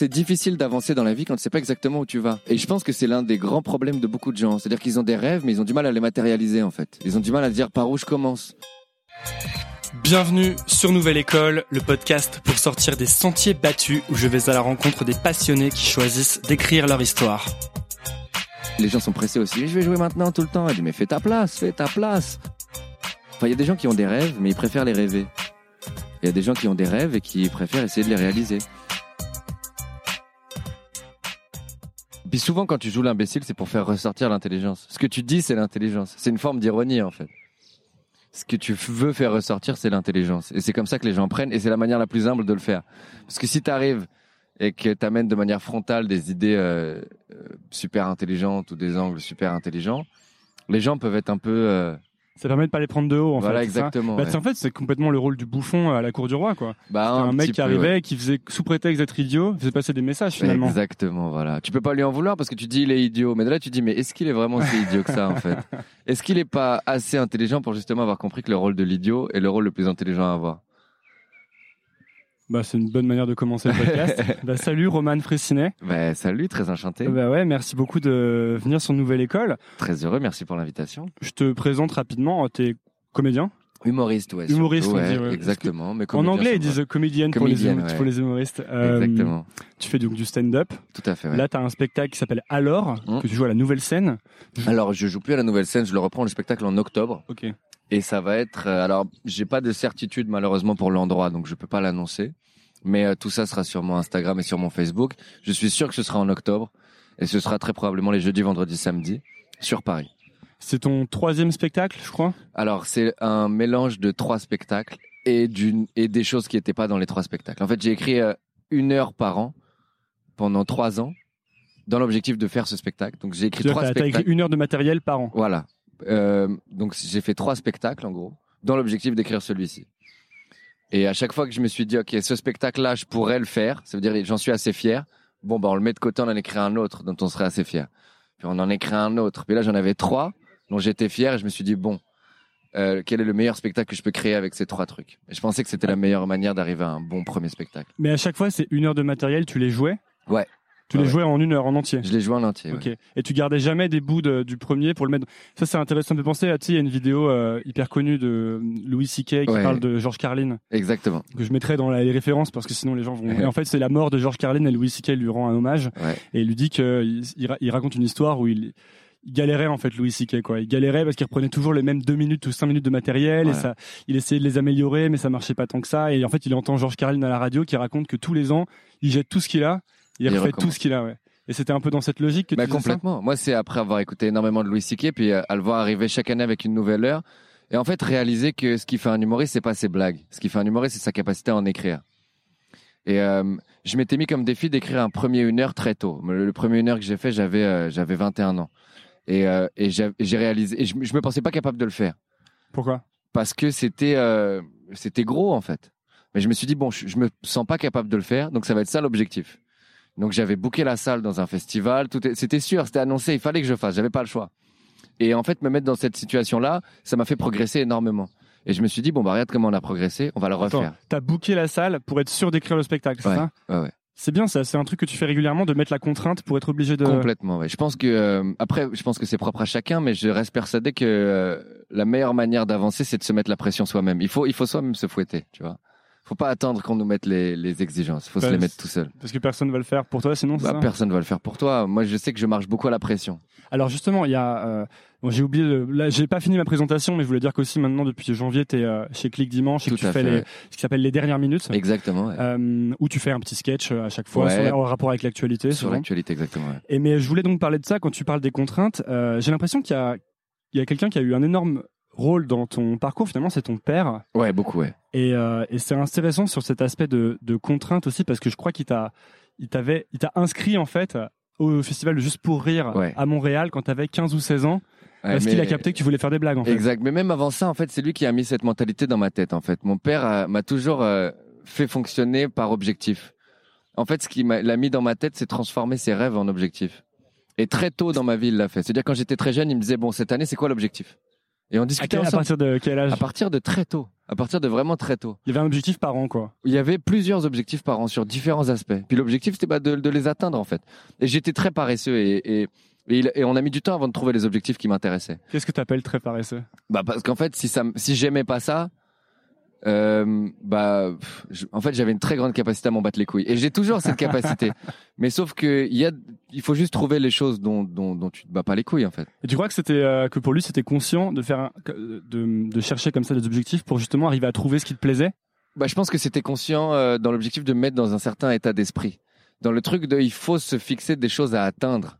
c'est difficile d'avancer dans la vie quand tu sais pas exactement où tu vas. Et je pense que c'est l'un des grands problèmes de beaucoup de gens. C'est-à-dire qu'ils ont des rêves, mais ils ont du mal à les matérialiser en fait. Ils ont du mal à dire par où je commence. Bienvenue sur Nouvelle École, le podcast pour sortir des sentiers battus où je vais à la rencontre des passionnés qui choisissent d'écrire leur histoire. Les gens sont pressés aussi. Je vais jouer maintenant tout le temps. Elle dit mais fais ta place, fais ta place. Enfin, il y a des gens qui ont des rêves, mais ils préfèrent les rêver. Il y a des gens qui ont des rêves et qui préfèrent essayer de les réaliser. Puis souvent, quand tu joues l'imbécile, c'est pour faire ressortir l'intelligence. Ce que tu dis, c'est l'intelligence. C'est une forme d'ironie, en fait. Ce que tu veux faire ressortir, c'est l'intelligence. Et c'est comme ça que les gens prennent, et c'est la manière la plus humble de le faire. Parce que si tu arrives et que tu amènes de manière frontale des idées euh, euh, super intelligentes ou des angles super intelligents, les gens peuvent être un peu... euh, Ça permet de pas les prendre de haut en voilà, fait. exactement. Bah, ouais. en fait, c'est complètement le rôle du bouffon à la cour du roi, quoi. Bah, un, mec qui peu, arrivait, ouais. qui faisait sous prétexte d'être idiot, faisait passer des messages finalement. Exactement, voilà. Tu peux pas lui en vouloir parce que tu dis il est idiot, mais de là tu dis mais est-ce qu'il est vraiment si idiot que ça en fait? Est-ce qu'il est pas assez intelligent pour justement avoir compris que le rôle de l'idiot est le rôle le plus intelligent à avoir? Bah, c'est une bonne manière de commencer le podcast. bah, salut Roman Fressinet. Ben salut, très enchanté, Bah ouais, merci beaucoup de venir sur Nouvelle École. très heureux, merci pour l'invitation. Je te présente rapidement, t'es comédien? Humoriste, ouais. Humoriste, surtout, on dit, ouais, exactement. Mais En anglais, ils disent comedian pour les, hum- ouais. pour les humoristes. Euh, Exactement, Tu fais donc du stand-up. tout à fait. ouais. Là, tu as un spectacle qui s'appelle Alors, Hum. que tu joues à la nouvelle scène. Alors je joue plus à la nouvelle scène, je le reprends le spectacle en octobre Ok. Et ça va être. euh, alors j'ai pas de certitude malheureusement pour l'endroit, donc je peux pas l'annoncer. Mais euh, tout ça sera sur mon Instagram et sur mon Facebook. Je suis sûr que ce sera en octobre et ce sera très probablement les jeudis, vendredis, samedis sur Paris. C'est ton troisième spectacle, je crois? Alors c'est un mélange de trois spectacles et d'une et des choses qui n'étaient pas dans les trois spectacles. En fait, j'ai écrit euh, une heure par an pendant trois ans dans l'objectif de faire ce spectacle. Donc j'ai écrit trois as écrit spectacles. une heure de matériel par an. Voilà. Euh, donc j'ai fait trois spectacles en gros, dans l'objectif d'écrire celui-ci. Et à chaque fois que je me suis dit, ok, ce spectacle-là, je pourrais le faire, ça veut dire j'en suis assez fier. Bon, bah on le met de côté, on en écrit un autre dont on serait assez fier. Puis on en écrit un autre. Puis là, j'en avais trois dont j'étais fier et je me suis dit, bon, euh, quel est le meilleur spectacle que je peux créer avec ces trois trucs? Et je pensais que c'était la meilleure manière d'arriver à un bon premier spectacle. Mais à chaque fois, c'est une heure de matériel, tu les jouais? Ouais. Tu les ouais. jouais en une heure, en entier. Je l'ai joué en entier. ouais. Ok. Et tu gardais jamais des bouts de- du premier pour le mettre. Ça, c'est intéressant de penser. à Tu sais, il y a une vidéo euh, hyper connue de Louis C.K. qui Ouais. parle de George Carlin, Exactement. que je mettrai dans la- les références parce que sinon les gens vont. Et en fait, c'est la mort de George Carlin et Louis C.K. lui rend un hommage Ouais. et il lui dit que il, il ra- il raconte une histoire où il, il galérait en fait Louis C.K. quoi. Il galérait parce qu'il reprenait toujours les mêmes deux minutes ou cinq minutes de matériel et ça, il essayait de les améliorer mais ça marchait pas tant que ça. Et en fait, il entend George Carlin à la radio qui raconte que tous les ans, il jette tout ce qu'il a, il, Il refait tout ce qu'il a. Ouais. Et c'était un peu dans cette logique que Bah, tu ça complètement. Moi, c'est après avoir écouté énormément de Louis C.K. puis euh, à le voir arriver chaque année avec une nouvelle heure. Et en fait, réaliser que ce qui fait un humoriste, c'est pas ses blagues. Ce qui fait un humoriste, c'est sa capacité à en écrire. Et euh, je m'étais mis comme défi d'écrire un premier une heure très tôt. Le, le premier une heure que j'ai fait, j'avais euh, j'avais 21 ans. Et, euh, et j'ai réalisé. Et je, je me pensais pas capable de le faire Pourquoi? Parce que c'était c'était gros en fait. Mais je me suis dit bon, je, je me sens pas capable de le faire, donc ça va être ça l'objectif. Donc j'avais booké la salle dans un festival, tout est- c'était sûr, c'était annoncé, il fallait que je fasse, j'avais pas le choix. Et en fait, me mettre dans cette situation-là, ça m'a fait progresser énormément. Et je me suis dit bon bah regarde comment on a progressé, on va le refaire. Attends, T'as booké la salle pour être sûr d'écrire le spectacle, c'est Ouais, ça ouais, ouais. C'est bien, ça. C'est un truc que tu fais régulièrement de mettre la contrainte pour être obligé de. Complètement, ouais. Je pense que euh, après, je pense que c'est propre à chacun, mais je reste persuadé que euh, la meilleure manière d'avancer, c'est de se mettre la pression soi-même. Il faut, il faut soi-même se fouetter, tu vois. Faut pas attendre qu'on nous mette les, les exigences. Faut se les mettre tout seul. Parce que personne va le faire pour toi, sinon. Bah, ça personne va le faire pour toi. Moi, je sais que je marche beaucoup à la pression. Alors justement, il y a. euh, bon, j'ai oublié. de- Là, j'ai pas fini ma présentation, mais je voulais dire qu'aussi maintenant, depuis janvier, t'es euh, chez Click Dimanche et Tout que tu fais fait, les, ouais. ce qui s'appelle les dernières minutes. Exactement. ouais. Euh, où tu fais un petit sketch à chaque fois Ouais. sur- en rapport avec l'actualité. Sur l'actualité, exactement. ouais. Et mais je voulais donc parler de ça quand tu parles des contraintes. J'ai l'impression qu'il y a, il y a quelqu'un qui a eu un énorme rôle dans ton parcours. Finalement, c'est ton père. Ouais, beaucoup, ouais. Et, euh, et c'est intéressant sur cet aspect de, de contrainte aussi parce que je crois qu'il t'a, il t'avait, il t'a inscrit en fait au festival Juste pour rire Ouais. à Montréal quand t'avais 15 ou 16 ans Ouais, parce mais- qu'il a capté que tu voulais faire des blagues en fait. Exact. Mais même avant ça, en fait, c'est lui qui a mis cette mentalité dans ma tête. En fait, mon père a- m'a toujours euh, fait fonctionner par objectif. En fait, ce qu'il m'a l'a mis dans ma tête, c'est transformer ses rêves en objectifs. Et très tôt dans ma vie, il l'a fait. C'est-à-dire quand j'étais très jeune, il me disait bon, cette année, c'est quoi l'objectif? Et on À, discutait quel- à ensemble. partir de quel âge À partir de très tôt. À partir de vraiment très tôt. Il y avait un objectif par an, quoi. Il y avait plusieurs objectifs par an sur différents aspects. Puis l'objectif, c'était bah, de, de les atteindre, en fait. Et j'étais très paresseux et, et, et, on a mis du temps avant de trouver les objectifs qui m'intéressaient. Qu'est-ce que tu appelles très paresseux? Bah parce qu'en fait, si ça, si j'aimais pas ça, euh, bah, je- en fait, j'avais une très grande capacité à m'en battre les couilles. Et j'ai toujours cette capacité. Mais sauf que il y a, il faut juste trouver les choses dont, dont, dont tu te bats pas les couilles, en fait. Et tu crois que c'était euh, que pour lui c'était conscient de faire un- de, de chercher comme ça des objectifs pour justement arriver à trouver ce qui te plaisait? Bah, je pense que c'était conscient euh, dans l'objectif de me mettre dans un certain état d'esprit. Dans le truc de, il faut se fixer des choses à atteindre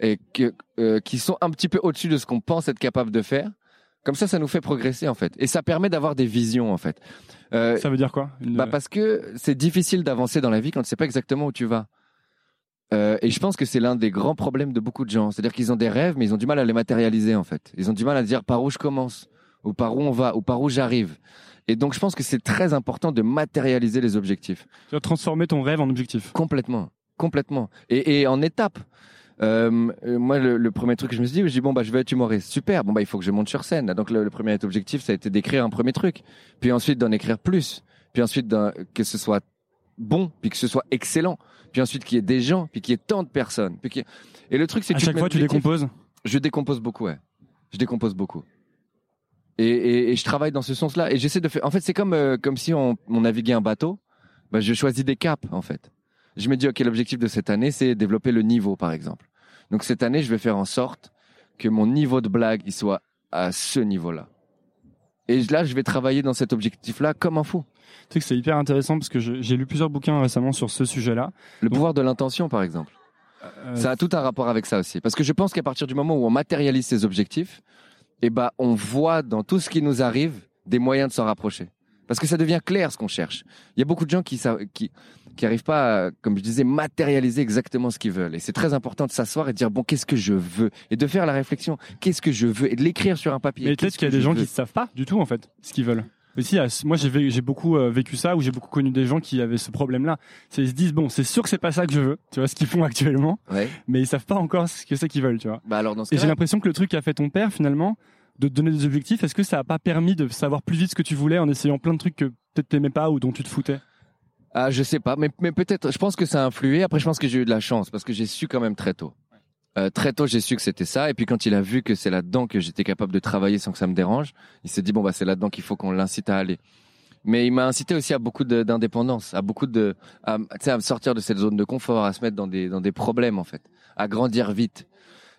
et que, euh, qui sont un petit peu au-dessus de ce qu'on pense être capable de faire. Comme ça, ça nous fait progresser en fait, et ça permet d'avoir des visions en fait. Euh, Ça veut dire quoi Une- Bah parce que c'est difficile d'avancer dans la vie quand tu sais pas exactement où tu vas. Euh, et je pense que c'est l'un des grands problèmes de beaucoup de gens. C'est-à-dire qu'ils ont des rêves, mais ils ont du mal à les matérialiser en fait. Ils ont du mal à dire par où je commence, ou par où on va, ou par où j'arrive. Et donc je pense que c'est très important de matérialiser les objectifs. Tu vas transformer ton rêve en objectif. Complètement, complètement. Et, et en étapes. Euh, euh, moi, le, le premier truc que je me suis dit, je dis bon bah je vais être humoriste, super. Bon bah il faut que je monte sur scène. Donc le, le premier objectif, ça a été d'écrire un premier truc, puis ensuite d'en écrire plus, puis ensuite que ce soit bon, puis que ce soit excellent, puis ensuite qu'il y ait des gens, puis qu'il y ait tant de personnes. Puis Et le truc c'est que À chaque fois tu décomposes. je décompose beaucoup, ouais. Je décompose beaucoup. Et, et, et je travaille dans ce sens-là. Et j'essaie de faire. En fait, c'est comme euh, comme si on, on naviguait un bateau. Bah, je choisis des caps, en fait. Je me dis, ok, l'objectif de cette année, c'est développer le niveau, par exemple. Donc cette année, je vais faire en sorte que mon niveau de blague, il soit à ce niveau-là. Et là, je vais travailler dans cet objectif-là comme un fou. Tu sais que c'est hyper intéressant parce que j'ai lu plusieurs bouquins récemment sur ce sujet-là. Le pouvoir de l'intention, par exemple. Euh, Ça a tout un rapport avec ça aussi. Parce que je pense qu'à partir du moment où on matérialise ses objectifs, eh ben, on voit dans tout ce qui nous arrive des moyens de s'en rapprocher. Parce que ça devient clair ce qu'on cherche. Il y a beaucoup de gens qui qui qui arrivent pas, à, comme je disais, matérialiser exactement ce qu'ils veulent. Et c'est très important de s'asseoir et de dire bon, qu'est-ce que je veux? Et de faire la réflexion. Qu'est-ce que je veux? Et de l'écrire sur un papier. Mais peut-être qu'il y a des gens veux? qui ne savent pas du tout en fait ce qu'ils veulent. Mais si, moi j'ai beaucoup euh, vécu ça, où j'ai beaucoup connu des gens qui avaient ce problème-là. C'est ils se disent bon, c'est sûr que c'est pas ça que je veux, tu vois ce qu'ils font actuellement, Ouais. mais ils savent pas encore ce que c'est qu'ils veulent, tu vois. Bah alors dans ce Et j'ai l'impression que le truc qu'a fait ton père finalement, de te donner des objectifs, est-ce que ça a pas permis de savoir plus vite ce que tu voulais en essayant plein de trucs que peut-être t'aimais pas ou dont tu te foutais? Ah, je sais pas, mais, mais peut-être. Je pense que ça a influé. Après, je pense que j'ai eu de la chance parce que j'ai su quand même très tôt. Euh, très tôt, j'ai su que c'était ça. Et puis quand il a vu que c'est là-dedans que j'étais capable de travailler sans que ça me dérange, il s'est dit bon bah c'est là-dedans qu'il faut qu'on l'incite à aller. Mais il m'a incité aussi à beaucoup d'indépendance, à beaucoup de, à, tu à me sortir de cette zone de confort, à se mettre dans des dans des problèmes en fait, à grandir vite.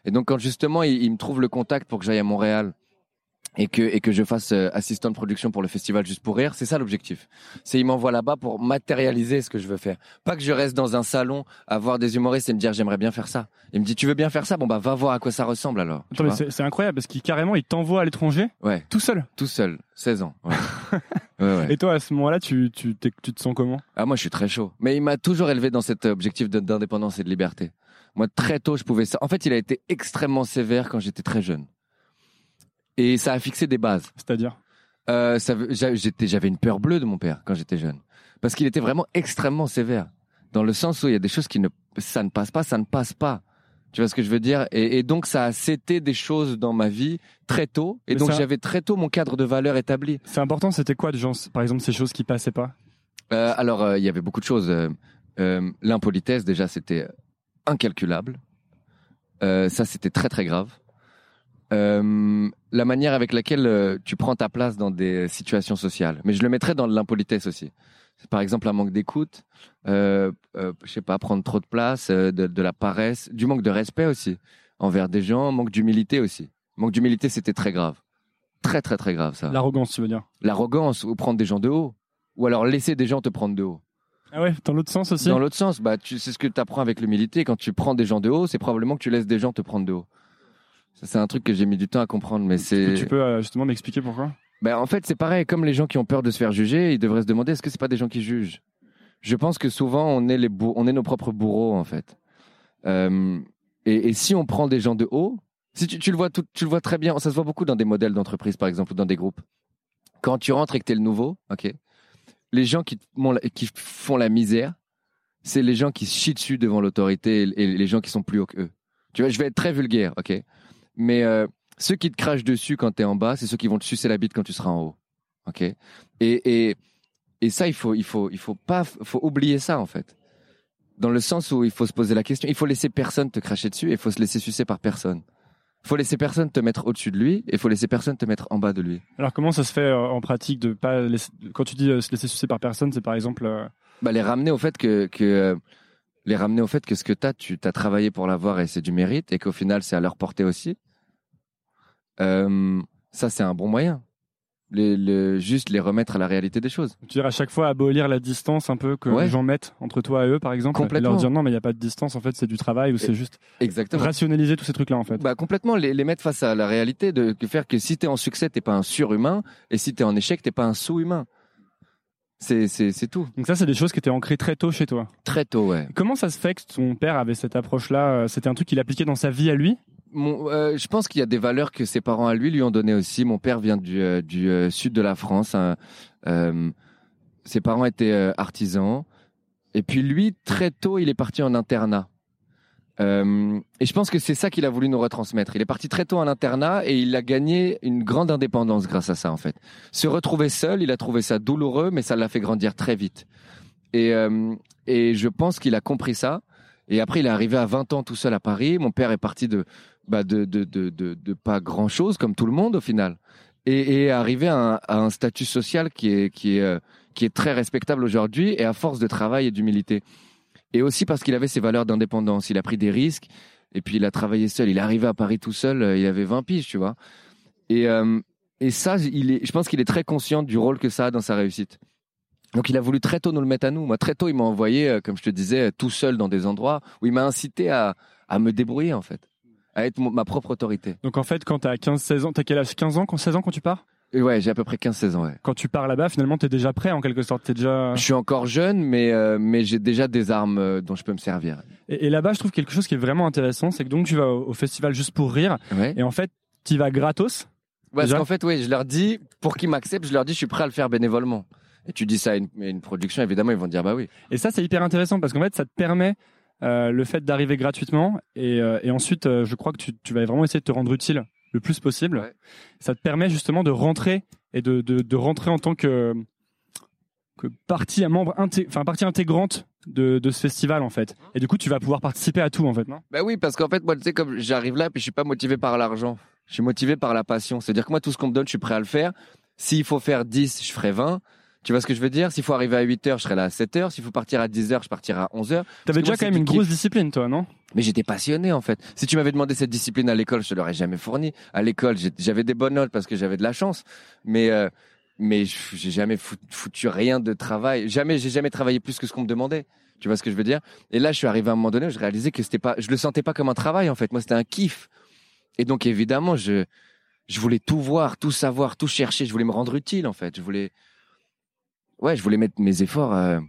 Et donc quand justement il, il me trouve le contact pour que j'aille à Montréal et que et que je fasse euh, assistant de production pour le festival juste pour rire, c'est ça l'objectif. C'est il m'envoie là-bas pour matérialiser ce que je veux faire. Pas que je reste dans un salon à voir des humoristes et me dire j'aimerais bien faire ça. Il me dit tu veux bien faire ça? Bon bah va voir à quoi ça ressemble alors. Attends, mais c'est incroyable parce qu'il carrément il t'envoie à l'étranger ouais, tout seul. tout seul, 16 ans. Ouais. ouais, ouais. Et toi à ce moment-là, tu tu tu te sens comment? Ah moi je suis très chaud. Mais il m'a toujours élevé dans cet objectif d'indépendance et de liberté. Moi très tôt je pouvais ça. En fait il a été extrêmement sévère quand j'étais très jeune. Et ça a fixé des bases. C'est-à-dire Euh, j'avais une peur bleue de mon père quand j'étais jeune, parce qu'il était vraiment extrêmement sévère, dans le sens où il y a des choses qui ne, ça ne passe pas, ça ne passe pas. Tu vois ce que je veux dire? Et, et donc ça a cété des choses dans ma vie très tôt, et Mais donc ça- j'avais très tôt mon cadre de valeurs établi. C'est important, c'était quoi de gens, par exemple ces choses qui passaient pas? Euh, alors euh, il y avait beaucoup de choses. Euh, l'impolitesse déjà c'était incalculable. Ça c'était très très grave. La manière avec laquelle euh, tu prends ta place dans des situations sociales. Mais je le mettrais dans l'impolitesse aussi. Par exemple un manque d'écoute, euh, euh, je sais pas, prendre trop de place, euh, de, de la paresse, du manque de respect aussi envers des gens, manque d'humilité aussi. Manque d'humilité, c'était très grave, très très très grave ça. L'arrogance, tu veux dire? L'arrogance ou prendre des gens de haut, ou alors laisser des gens te prendre de haut. Ah ouais, dans l'autre sens aussi? Dans l'autre sens, bah, tu, c'est ce que tu apprends avec l'humilité. Quand tu prends des gens de haut, c'est probablement que tu laisses des gens te prendre de haut. C'est un truc que j'ai mis du temps à comprendre, mais c'est. Tu peux euh, justement m'expliquer pourquoi? Ben, en fait, c'est pareil. Comme les gens qui ont peur de se faire juger, ils devraient se demander est-ce que c'est pas des gens qui jugent? Je pense que souvent, on est, les on est nos propres bourreaux, en fait. Euh, et, et si on prend des gens de haut, si tu, tu le vois tout, tu le vois très bien, ça se voit beaucoup dans des modèles d'entreprise, par exemple, ou dans des groupes. Quand tu rentres et que tu es le nouveau, ok, les gens qui, font la- qui font la misère, c'est les gens qui se chient dessus devant l'autorité et, et les gens qui sont plus hauts qu'eux. Tu vois, je vais être très vulgaire, ok? Mais euh, ceux qui te crachent dessus quand tu es en bas, c'est ceux qui vont te sucer la bite quand tu seras en haut. Ok? Et, et, et ça, il faut, il faut, il faut pas, faut oublier ça, en fait. Dans le sens où il faut se poser la question, il faut laisser personne te cracher dessus et il faut se laisser sucer par personne. Il faut laisser personne te mettre au-dessus de lui et il faut laisser personne te mettre en bas de lui. Alors comment ça se fait euh, en pratique de pas laisser- quand tu dis euh, se laisser sucer par personne, c'est par exemple euh, Bah, les ramener au fait que, que les ramener au fait que ce que t'as, tu t'as travaillé pour l'avoir et c'est du mérite et qu'au final c'est à leur portée aussi. Euh, ça c'est un bon moyen. Les, juste les remettre à la réalité des choses. tu veux dire à chaque fois abolir la distance un peu que Ouais. les gens mettent entre toi et eux par exemple et Complètement. leur dire non mais il n'y a pas de distance en fait c'est du travail ou c'est juste Exactement. rationaliser tous ces trucs là en fait. Bah complètement les, les mettre face à la réalité de faire que si t'es en succès t'es pas un surhumain et si t'es en échec t'es pas un sous-humain. C'est tout. Donc ça c'est des choses qui étaient ancrées très tôt chez toi. Très tôt ouais. Comment ça se fait que ton père avait cette approche là C'était un truc qu'il appliquait dans sa vie à lui? Euh, je pense qu'il y a des valeurs que ses parents à lui lui ont donné aussi. Mon père vient du, euh, euh, sud de la France. hein. Ses parents étaient artisans. Et puis lui, très tôt, il est parti en internat. Et je pense que c'est ça qu'il a voulu nous retransmettre. Il est parti très tôt en internat et il a gagné une grande indépendance grâce à ça, en fait. Se retrouver seul, il a trouvé ça douloureux, mais ça l'a fait grandir très vite. Et je pense qu'il a compris ça. Et après, il est arrivé à 20 ans tout seul à Paris. Mon père est parti de, bah de, pas grand chose, comme tout le monde au final. Et, arrivé à un, statut social euh, qui est très respectable aujourd'hui et à force de travail et d'humilité. Et aussi parce qu'il avait ses valeurs d'indépendance. Il a pris des risques et puis il a travaillé seul. Il est arrivé à Paris tout seul, euh, il avait 20 piges, tu vois. Et, euh, ça, je pense qu'il est très conscient du rôle que ça a dans sa réussite. Donc il a voulu très tôt nous le mettre à nous. Moi, très tôt, il m'a envoyé, comme je te disais, tout seul dans des endroits où il m'a incité à me débrouiller, en fait. À être mon- ma propre autorité. Donc en fait quand t'as 15-16 ans, t'as quel âge? 15 ans, quand 16 ans quand tu pars? Et ouais, j'ai à peu près 15-16 ans, ouais. Quand tu pars là-bas finalement t'es déjà prêt en quelque sorte, t'es déjà... Je suis encore jeune, mais, euh, mais j'ai déjà des armes euh, dont je peux me servir. Et, et là-bas je trouve quelque chose qui est vraiment intéressant, c'est que donc tu vas au, au festival juste pour rire Ouais. et en fait tu vas gratos? Parce qu'en fait, oui, je leur dis, pour qu'ils m'acceptent, je leur dis, je suis prêt à le faire bénévolement. Et tu dis ça à une, à une production, évidemment, ils vont dire, bah oui. Et ça, c'est hyper intéressant parce qu'en fait, ça te permet euh, le fait d'arriver gratuitement et, euh, et ensuite, euh, je crois que tu, tu vas vraiment essayer de te rendre utile le plus possible. Ouais. Ça te permet justement de rentrer et de, de, de rentrer en tant que, que partie, un membre, enfin partie intégrante de, de ce festival en fait. Et du coup, tu vas pouvoir participer à tout en fait, non? Bah oui, parce qu'en fait, moi, tu sais, comme j'arrive là, puis je suis pas motivé par l'argent. Je suis motivé par la passion. C'est-à-dire que moi, tout ce qu'on me donne, je suis prêt à le faire. S'il faut faire 10, je ferai 20. Tu vois ce que je veux dire? S'il faut arriver à 8 heures, je serai là à 7 heures. S'il faut partir à 10 heures, je partirai à 11 heures. T'avais déjà moi, quand même une grosse discipline, toi, non? Mais j'étais passionné, en fait. Si tu m'avais demandé cette discipline à l'école, je te l'aurais jamais fourni. À l'école, j'avais des bonnes notes parce que j'avais de la chance. Mais, euh, mais j'ai jamais fou- foutu rien de travail. Jamais, j'ai jamais travaillé plus que ce qu'on me demandait. Tu vois ce que je veux dire? Et là, je suis arrivé à un moment donné où je réalisais que c'était pas, je le sentais pas comme un travail en fait. Moi, c'était un kiff. Et donc, évidemment, je, je voulais tout voir, tout savoir, tout chercher. Je voulais me rendre utile en fait. Je voulais, ouais, je voulais mettre mes efforts euh,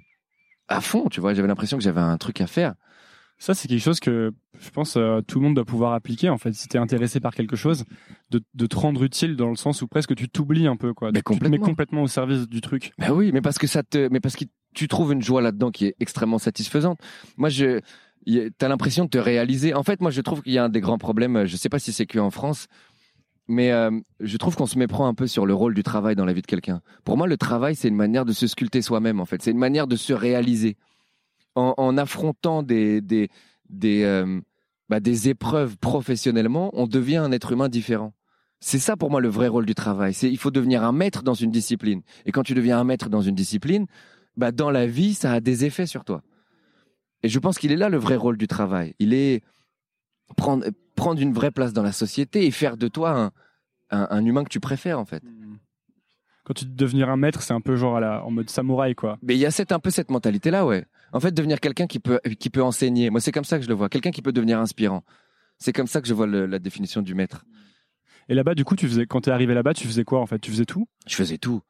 à fond. Tu vois, j'avais l'impression que j'avais un truc à faire. Ça, c'est quelque chose que je pense euh, tout le monde doit pouvoir appliquer en fait. Si t'es intéressé par quelque chose, de, de te rendre utile dans le sens où presque tu t'oublies un peu, quoi. Mais Tu te mets complètement. complètement au service du truc. Ben oui, mais parce que ça te, mais parce que tu trouves une joie là-dedans qui est extrêmement satisfaisante. Moi, je, t'as l'impression de te réaliser. En fait, moi, je trouve qu'il y a un des grands problèmes. euh, Je sais pas si c'est que en France, mais euh, je trouve qu'on se méprend un peu sur le rôle du travail dans la vie de quelqu'un. Pour moi, le travail, c'est une manière de se sculpter soi-même. En fait, c'est une manière de se réaliser en, affrontant des des des euh, bah, des épreuves professionnellement. On devient un être humain différent. C'est ça pour moi le vrai rôle du travail. Il faut devenir un maître dans une discipline. Et quand tu deviens un maître dans une discipline, bah dans la vie, ça a des effets sur toi. Et je pense qu'il est là le vrai rôle du travail. Il est prendre prendre une vraie place dans la société et faire de toi un, un, un humain que tu préfères en fait. Quand tu dis devenir un maître, c'est un peu genre à la, en mode samouraï, quoi. Mais il y a cette un peu cette mentalité là, ouais. En fait, devenir quelqu'un qui peut qui peut enseigner. Moi, c'est comme ça que je le vois. Quelqu'un qui peut devenir inspirant. C'est comme ça que je vois le- la définition du maître. Et là-bas, du coup, tu faisais, quand t'es arrivé là-bas, tu faisais quoi en fait? Tu faisais tout? Je faisais tout.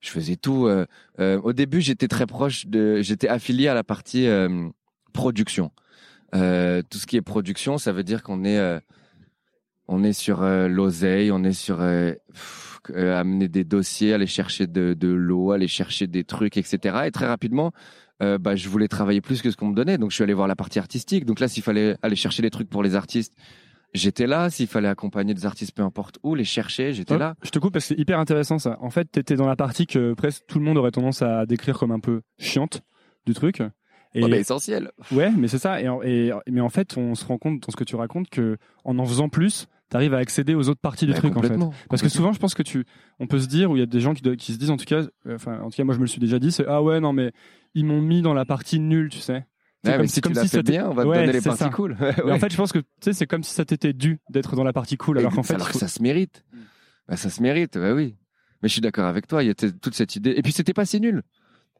Je faisais tout. euh, euh, au début, j'étais très proche de. J'étais affilié à la partie euh, production. Euh, tout ce qui est production, ça veut dire qu'on est, euh, on est sur euh, l'oseille, on est sur pff, amener des dossiers, aller chercher de, de l'eau, aller chercher des trucs, etc. Et très rapidement, bah, je voulais travailler plus que ce qu'on me donnait, donc je suis allé voir la partie artistique. Donc là, s'il fallait aller chercher des trucs pour les artistes, j'étais là. S'il fallait accompagner des artistes, peu importe où, les chercher, j'étais là. Je te coupe parce que c'est hyper intéressant ça. En fait, t'étais dans la partie que presque tout le monde aurait tendance à décrire comme un peu chiante du truc. Et bah, essentiel. ouais, mais c'est ça. Et, mais en fait, on se rend compte dans ce que tu racontes que en en faisant plus, t'arrives à accéder aux autres parties du Bah, truc en fait. Parce que souvent, je pense que tu, on peut se dire, ou il y a des gens qui, se disent, en tout cas, euh, enfin, en tout cas, moi, je me le suis déjà dit, c'est ah ouais, non, mais ils m'ont mis dans la partie nulle, tu sais. C'est Ouais, comme mais si- comme tu l'as si fait bien, on va te Ouais, donner les parties ça. cool. Mais en fait, je pense que tu sais, c'est comme si ça t'était dû d'être dans la partie cool, alors qu'en fait, alors que ça se mérite. Bah, ça se mérite, bah oui. Mais je suis d'accord avec toi, il y a toute cette idée. Et puis c'était pas si nul.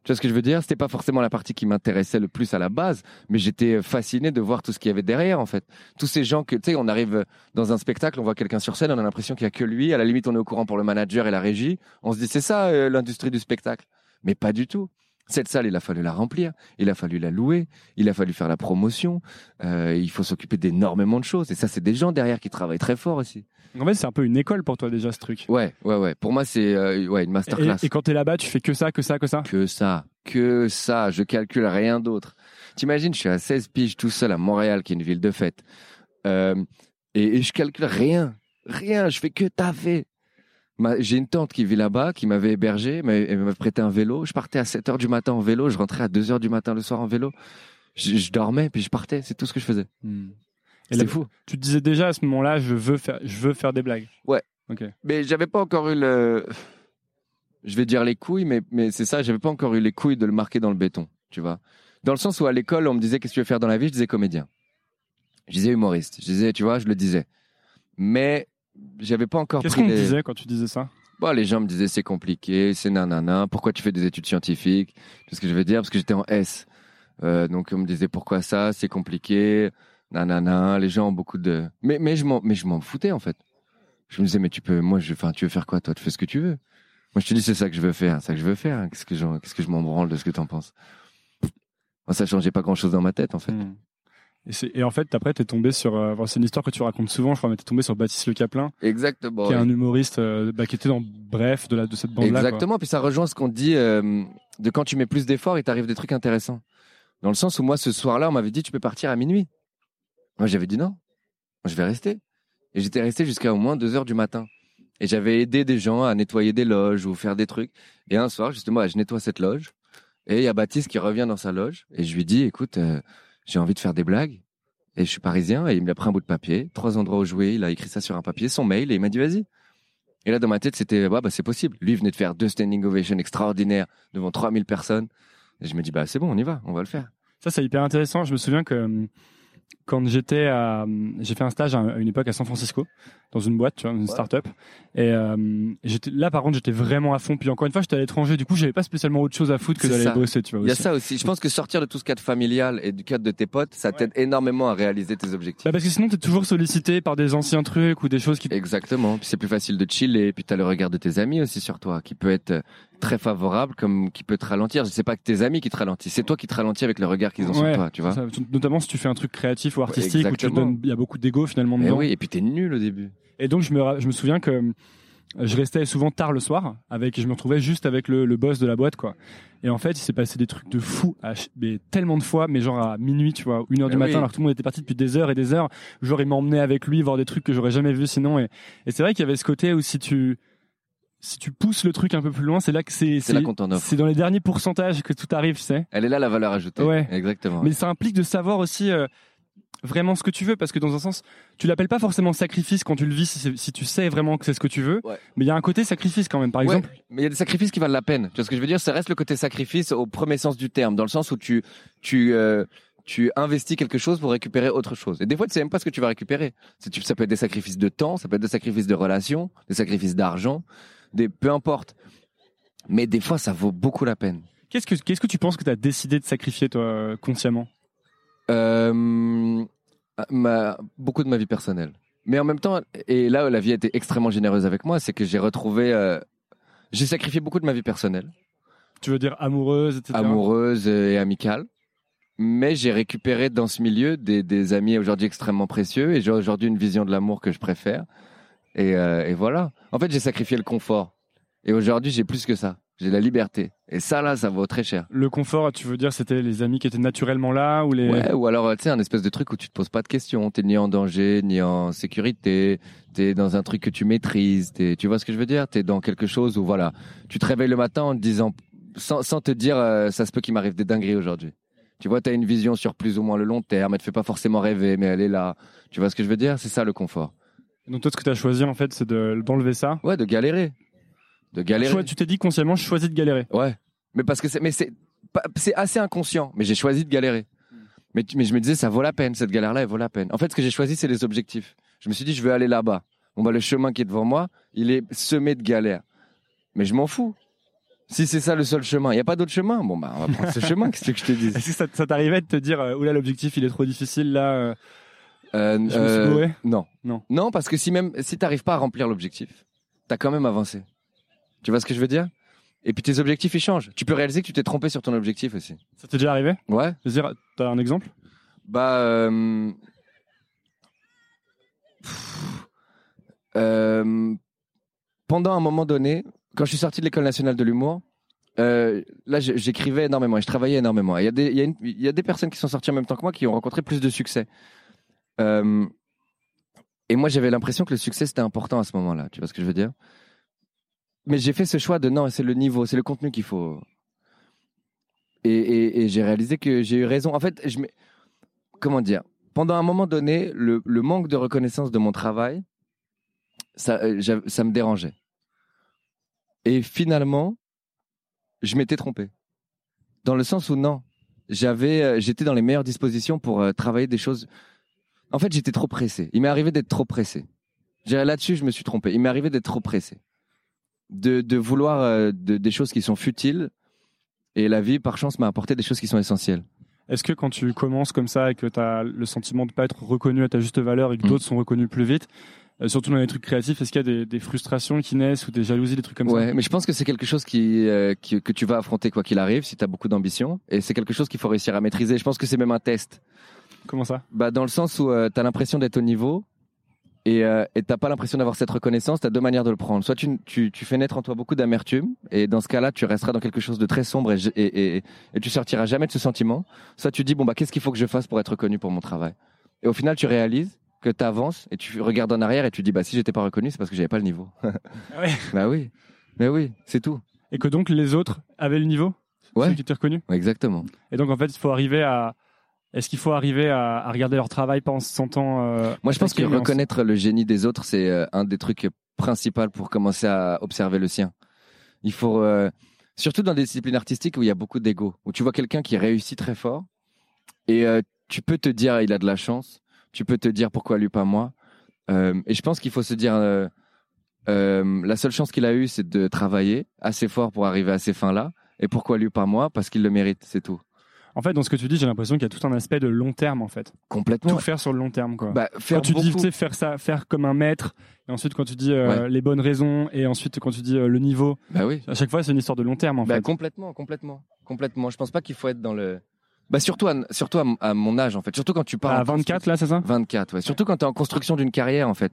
Tu vois ce que je veux dire? C'était pas forcément la partie qui m'intéressait le plus à la base, mais j'étais fasciné de voir tout ce qu'il y avait derrière, en fait. Tous ces gens que, tu sais, on arrive dans un spectacle, on voit quelqu'un sur scène, on a l'impression qu'il y a que lui. À la limite, on est au courant pour le manager et la régie. On se dit, c'est ça euh, l'industrie du spectacle. Mais pas du tout. Cette salle, il a fallu la remplir, il a fallu la louer, il a fallu faire la promotion. euh, il faut s'occuper d'énormément de choses. Et ça, c'est des gens derrière qui travaillent très fort aussi. en fait, c'est un peu une école pour toi déjà ce truc. Ouais, ouais, ouais. Pour moi, c'est euh, ouais, une Et, masterclass. et quand t'es là-bas, tu fais que ça, que ça, que ça? Que ça, que ça. Je calcule rien d'autre. T'imagines, je suis à 16 piges tout seul à Montréal, qui est une ville de fête. Euh, et, et je calcule rien. Rien. Je fais que taffer. J'ai une tante qui vit là-bas, qui m'avait hébergé, m'a- elle m'a prêté un vélo. Je partais à 7 heures du matin en vélo, je rentrais à 2 heures du matin le soir en vélo. Je, je dormais, puis je partais. C'est tout ce que je faisais. Et C'est là, fou. Tu te disais déjà à ce moment-là, je veux faire, je veux faire des blagues. Ouais. Ok. Mais j'avais pas encore eu le. Je vais dire les couilles, mais, mais c'est ça, j'avais pas encore eu les couilles de le marquer dans le béton, tu vois. Dans le sens où à l'école, on me disait qu'est-ce que tu veux faire dans la vie, je disais comédien. Je disais humoriste. Je disais, tu vois, je le disais. Mais j'avais pas encore Qu'est-ce qu'on les- disait quand tu disais ça? Bon, les gens me disaient c'est compliqué, c'est nanana, pourquoi tu fais des études scientifiques? Tu vois ce que je veux dire Parce que j'étais en S. Euh, donc on me disait pourquoi ça, c'est compliqué, nanana, les gens ont beaucoup de... Mais, mais je m'en mais je m'en foutais en fait. Je me disais mais tu peux, moi, je, enfin, tu veux faire quoi toi? Tu fais ce que tu veux. Moi je te dis c'est ça que je veux faire, c'est ça que je veux faire. hein. Qu'est-ce que j'en- qu'est-ce que je m'en branle de ce que t'en penses? Moi ça changeait pas grand-chose dans ma tête en fait. Hmm. Et, en fait, après, t'es tombé sur. euh, c'est une histoire que tu racontes souvent, je crois, mais t'es tombé sur Baptiste Le Caplin, Exactement. qui est un humoriste euh, bah, qui était dans Bref de, la, de cette bande-là. quoi. Exactement, puis ça rejoint ce qu'on dit euh, de quand tu mets plus d'efforts, il t'arrive des trucs intéressants. Dans le sens où moi, ce soir-là, on m'avait dit tu peux partir à minuit. Moi, j'avais dit non, Moi, je vais rester. Et j'étais resté jusqu'à au moins 2 heures du matin. Et j'avais aidé des gens à nettoyer des loges ou faire des trucs. Et un soir, justement, je nettoie cette loge. Et il y a Baptiste qui revient dans sa loge. Et je lui dis écoute, j'ai envie de faire des blagues. Et je suis parisien. Et il me a pris un bout de papier, trois endroits où jouer. Il a écrit ça sur un papier, son mail. Et il m'a dit vas-y. Et là, dans ma tête, c'était, bah, bah, c'est possible. Lui venait de faire deux standing ovations extraordinaires devant 3000 personnes. Et je me dis, bah, c'est bon, on y va, on va le faire. Ça, c'est hyper intéressant. Je me souviens que hum, quand j'étais à, j'ai fait un stage à une époque à San Francisco, dans une boîte, tu vois, une Ouais. start-up. Et euh, j'étais là, par contre, j'étais vraiment à fond. Puis encore une fois, j'étais à l'étranger. Du coup, j'avais pas spécialement autre chose à foutre que d'aller ça. bosser, tu vois. Il y a aussi. ça aussi. Je pense que sortir de tout ce cadre familial et du cadre de tes potes, ça Ouais. t'aide énormément à réaliser tes objectifs. Bah, parce que sinon, t'es toujours sollicité par des anciens trucs ou des choses qui. Exactement. Puis c'est plus facile de chiller. Puis t'as le regard de tes amis aussi sur toi, qui peut être euh, très favorable, comme qui peut te ralentir. Je sais pas que tes amis qui te ralentissent, c'est toi qui te ralentis avec le regard qu'ils ont Ouais, sur toi, tu vois. Ça, notamment si tu fais un truc créatif ou artistique où tu donnes, il y a beaucoup d'ego finalement Et dedans. oui, et puis t'es nul au début. Et donc je me, je me souviens que euh, je restais souvent tard le soir avec, je me retrouvais juste avec le, le boss de la boîte quoi. Et en fait il s'est passé des trucs de fou, à mais tellement de fois, mais genre à minuit tu vois, une heure du Eh matin oui. alors que tout le monde était parti depuis des heures et des heures. Genre il m'emmenait avec lui voir des trucs que j'aurais jamais vu sinon. Et, et c'est vrai qu'il y avait ce côté où si tu si tu pousses le truc un peu plus loin, c'est là que c'est C'est c'est dans les derniers pourcentages que tout arrive, tu sais. Elle est là la valeur ajoutée. Ouais. Exactement. Mais ça implique de savoir aussi euh, vraiment ce que tu veux, parce que dans un sens, tu l'appelles pas forcément sacrifice quand tu le vis, si, tu sais vraiment que c'est ce que tu veux. Ouais. Mais il y a un côté sacrifice quand même. Par Ouais, exemple, mais il y a des sacrifices qui valent la peine. Tu vois ce que je veux dire? Ça reste le côté sacrifice au premier sens du terme, dans le sens où tu tu euh, tu investis quelque chose pour récupérer autre chose. Et des fois, tu sais même pas ce que tu vas récupérer. Ça peut être des sacrifices de temps, ça peut être des sacrifices de relations, des sacrifices d'argent, des peu importe. Mais des fois, ça vaut beaucoup la peine. qu'est-ce que qu'est-ce que tu penses que tu as décidé de sacrifier toi consciemment? Euh, ma, beaucoup de ma vie personnelle. Mais en même temps, et là la vie a été extrêmement généreuse avec moi, c'est que j'ai retrouvé, euh, j'ai sacrifié beaucoup de ma vie personnelle. Tu veux dire amoureuse, etc. amoureuse et amicale. Mais j'ai récupéré dans ce milieu des, des amis aujourd'hui extrêmement précieux et j'ai aujourd'hui une vision de l'amour que je préfère. Et, euh, et voilà. En fait, j'ai sacrifié le confort. Et aujourd'hui, j'ai plus que ça. J'ai la liberté. Et ça, là, ça vaut très cher. Le confort, tu veux dire, c'était les amis qui étaient naturellement là ou les. Ouais, ou alors, tu sais, un espèce de truc où tu te poses pas de questions. T'es ni en danger, ni en sécurité. T'es dans un truc que tu maîtrises. T'es, tu vois ce que je veux dire? T'es dans quelque chose où, voilà, tu te réveilles le matin en te disant, sans, sans te dire, euh, ça se peut qu'il m'arrive des dingueries aujourd'hui. Tu vois, t'as une vision sur plus ou moins le long terme. Elle te fait pas forcément rêver, mais elle est là. Tu vois ce que je veux dire? C'est ça le confort. Donc toi, ce que tu as choisi, en fait, c'est de, d'enlever ça. Ouais, de galérer. De galérer. Tu t'es dit consciemment, je choisis de galérer. Ouais. Mais parce que c'est, mais c'est, assez inconscient. Mais j'ai choisi de galérer. Mais, mais je me disais, ça vaut la peine. Cette galère-là, elle vaut la peine. En fait, ce que j'ai choisi, c'est les objectifs. Je me suis dit, je veux aller là-bas. Bon, bah, le chemin qui est devant moi, il est semé de galères. Mais je m'en fous. Si c'est ça le seul chemin, il n'y a pas d'autre chemin? Bon, bah, on va prendre ce chemin. Qu'est-ce que je te dis? Est-ce que ça, ça t'arrivait de te dire, euh, oula, l'objectif, il est trop difficile là euh, Euh, Je me suis euh, Non. Non. Non, parce que si même si t'arrives pas à remplir l'objectif, t'as quand même avancé. Tu vois ce que je veux dire? Et puis tes objectifs ils changent. Tu peux réaliser que tu t'es trompé sur ton objectif aussi. Ça t'est déjà arrivé? Ouais. Je veux dire, t'as un exemple? Bah. euh, pff, euh, Pendant un moment donné, quand je suis sorti de l'école nationale de l'humour, euh, là j'écrivais énormément et je travaillais énormément. Il y, a des- il y, a une- il y a des personnes qui sont sorties en même temps que moi qui ont rencontré plus de succès. Euh, et moi j'avais l'impression que le succès c'était important à ce moment-là. Tu vois ce que je veux dire? Mais j'ai fait ce choix de non, c'est le niveau, c'est le contenu qu'il faut. Et, j'ai réalisé que j'ai eu raison. En fait, comment dire? Pendant un moment donné, le, manque de reconnaissance de mon travail, ça, euh, ça me dérangeait. Et finalement, je m'étais trompé. Dans le sens où non, euh, j'étais dans les meilleures dispositions pour travailler des choses. En fait, j'étais trop pressé. Il m'est arrivé d'être trop pressé. Là-dessus, je me suis trompé. Il m'est arrivé d'être trop pressé, de, de vouloir euh, de- des choses qui sont futiles. Et la vie, par chance, m'a apporté des choses qui sont essentielles. Est-ce que quand tu commences comme ça et que tu as le sentiment de pas être reconnu à ta juste valeur et que Mm. d'autres sont reconnus plus vite, euh, surtout dans les trucs créatifs, est-ce qu'il y a des, des frustrations qui naissent ou des jalousies, des trucs comme ouais, ça mais je pense que c'est quelque chose qui, euh, qui- que tu vas affronter quoi qu'il arrive si tu as beaucoup d'ambition. Et c'est quelque chose qu'il faut réussir à maîtriser. Je pense que c'est même un test. Comment ça? Bah, dans le sens où tu as l'impression d'être au niveau et euh, et t'as pas l'impression d'avoir cette reconnaissance, tu as deux manières de le prendre. Soit tu, tu, tu fais naître en toi beaucoup d'amertume et dans ce cas-là, tu resteras dans quelque chose de très sombre et, et, et, et tu sortiras jamais de ce sentiment. Soit tu dis, bon, bah, qu'est-ce qu'il faut que je fasse pour être reconnu pour mon travail? Et au final, tu réalises que tu avances et tu regardes en arrière et tu dis, bah, si j'étais pas reconnu, c'est parce que j'avais pas le niveau. ouais. bah oui, mais oui, c'est tout. Et que donc les autres avaient le niveau? Ouais. Ceux qui t'ont reconnu Exactement. Et donc en fait, il faut arriver à. Est-ce qu'il faut arriver à, à regarder leur travail pas en se sentant. euh, Moi, je pense que reconnaître le génie des autres, c'est euh, un des trucs principaux pour commencer à observer le sien. Il faut, euh, surtout dans des disciplines artistiques où il y a beaucoup d'ego, où tu vois quelqu'un qui réussit très fort et euh, tu peux te dire il a de la chance, tu peux te dire pourquoi lui pas moi? Euh, et je pense qu'il faut se dire euh, la seule chance qu'il a eue, c'est de travailler assez fort pour arriver à ces fins-là. Et pourquoi lui pas moi? Parce qu'il le mérite, c'est tout. En fait, dans ce que tu dis, j'ai l'impression qu'il y a tout un aspect de long terme en fait. Complètement. Tout faire sur le long terme quoi. Bah, faire quand tu dis beaucoup. tu sais, faire ça, faire comme un maître, et ensuite quand tu dis euh, Ouais. les bonnes raisons, et ensuite quand tu dis euh, le niveau, Bah oui. à chaque fois c'est une histoire de long terme en Bah, fait. complètement, complètement, complètement. Je pense pas qu'il faut être dans le. Bah surtout, à, surtout à, mon âge en fait. Surtout quand tu parles. À en 24 là, c'est ça? 24, ouais. Surtout quand tu es en construction d'une carrière en fait.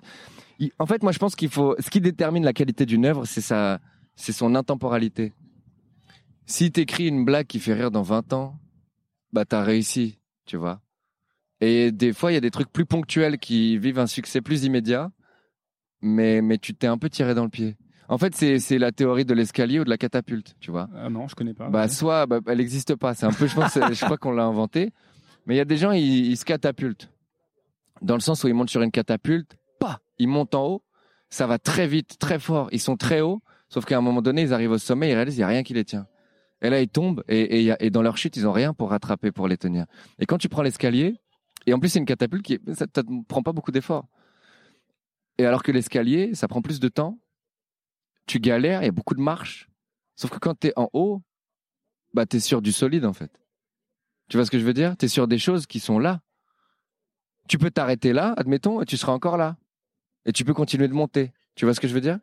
En fait, moi je pense qu'il faut. Ce qui détermine la qualité d'une œuvre, c'est sa, c'est son intemporalité. Si t'écris une blague qui fait rire dans 20 ans, bah t'as réussi, tu vois. Et des fois, il y a des trucs plus ponctuels qui vivent un succès plus immédiat, mais mais tu t'es un peu tiré dans le pied. En fait, c'est la théorie de l'escalier ou de la catapulte, tu vois. Ah non, je connais pas. Bah, Ouais. soit, bah, elle n'existe pas. C'est un peu, je pense, je crois qu'on l'a inventé. Mais il y a des gens, ils, ils se catapultent. Dans le sens où ils montent sur une catapulte, pas, ils montent en haut, ça va très vite, très fort. Ils sont très hauts, sauf qu'à un moment donné, ils arrivent au sommet, ils réalisent qu'il n'y a rien qui les tient. Et là, ils tombent, et, dans leur chute, ils ont rien pour rattraper, pour les tenir. Et quand tu prends l'escalier, et en plus, c'est une catapulte qui, ça ne prend pas beaucoup d'efforts. Et alors que l'escalier, ça prend plus de temps, tu galères, il y a beaucoup de marches. Sauf que quand tu es en haut, bah, tu es sur du solide, en fait. Tu vois ce que je veux dire? Tu es sur des choses qui sont là. Tu peux t'arrêter là, admettons, et tu seras encore là. Et tu peux continuer de monter. Tu vois ce que je veux dire?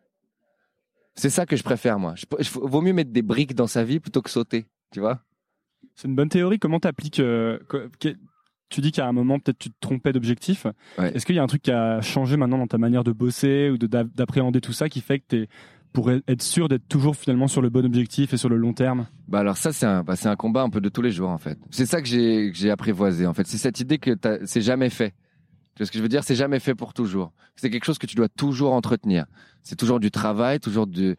C'est ça que je préfère, moi. Je, je- vaut mieux mettre des briques dans sa vie plutôt que sauter. Tu vois C'est une bonne théorie. Comment t'appliques euh, Tu dis qu'à un moment peut-être tu te trompais d'objectif. Ouais. Est-ce qu'il y a un truc qui a changé maintenant dans ta manière de bosser ou de d'a- d'appréhender tout ça qui fait que t'es pour être sûr d'être toujours finalement sur le bon objectif et sur le long terme? Bah alors ça c'est un bah, c'est un combat un peu de tous les jours en fait. C'est ça que j'ai que j'ai apprivoisé en fait. C'est cette idée que c'est jamais fait. Tu vois ce que je veux dire? C'est jamais fait pour toujours. C'est quelque chose que tu dois toujours entretenir. C'est toujours du travail, toujours du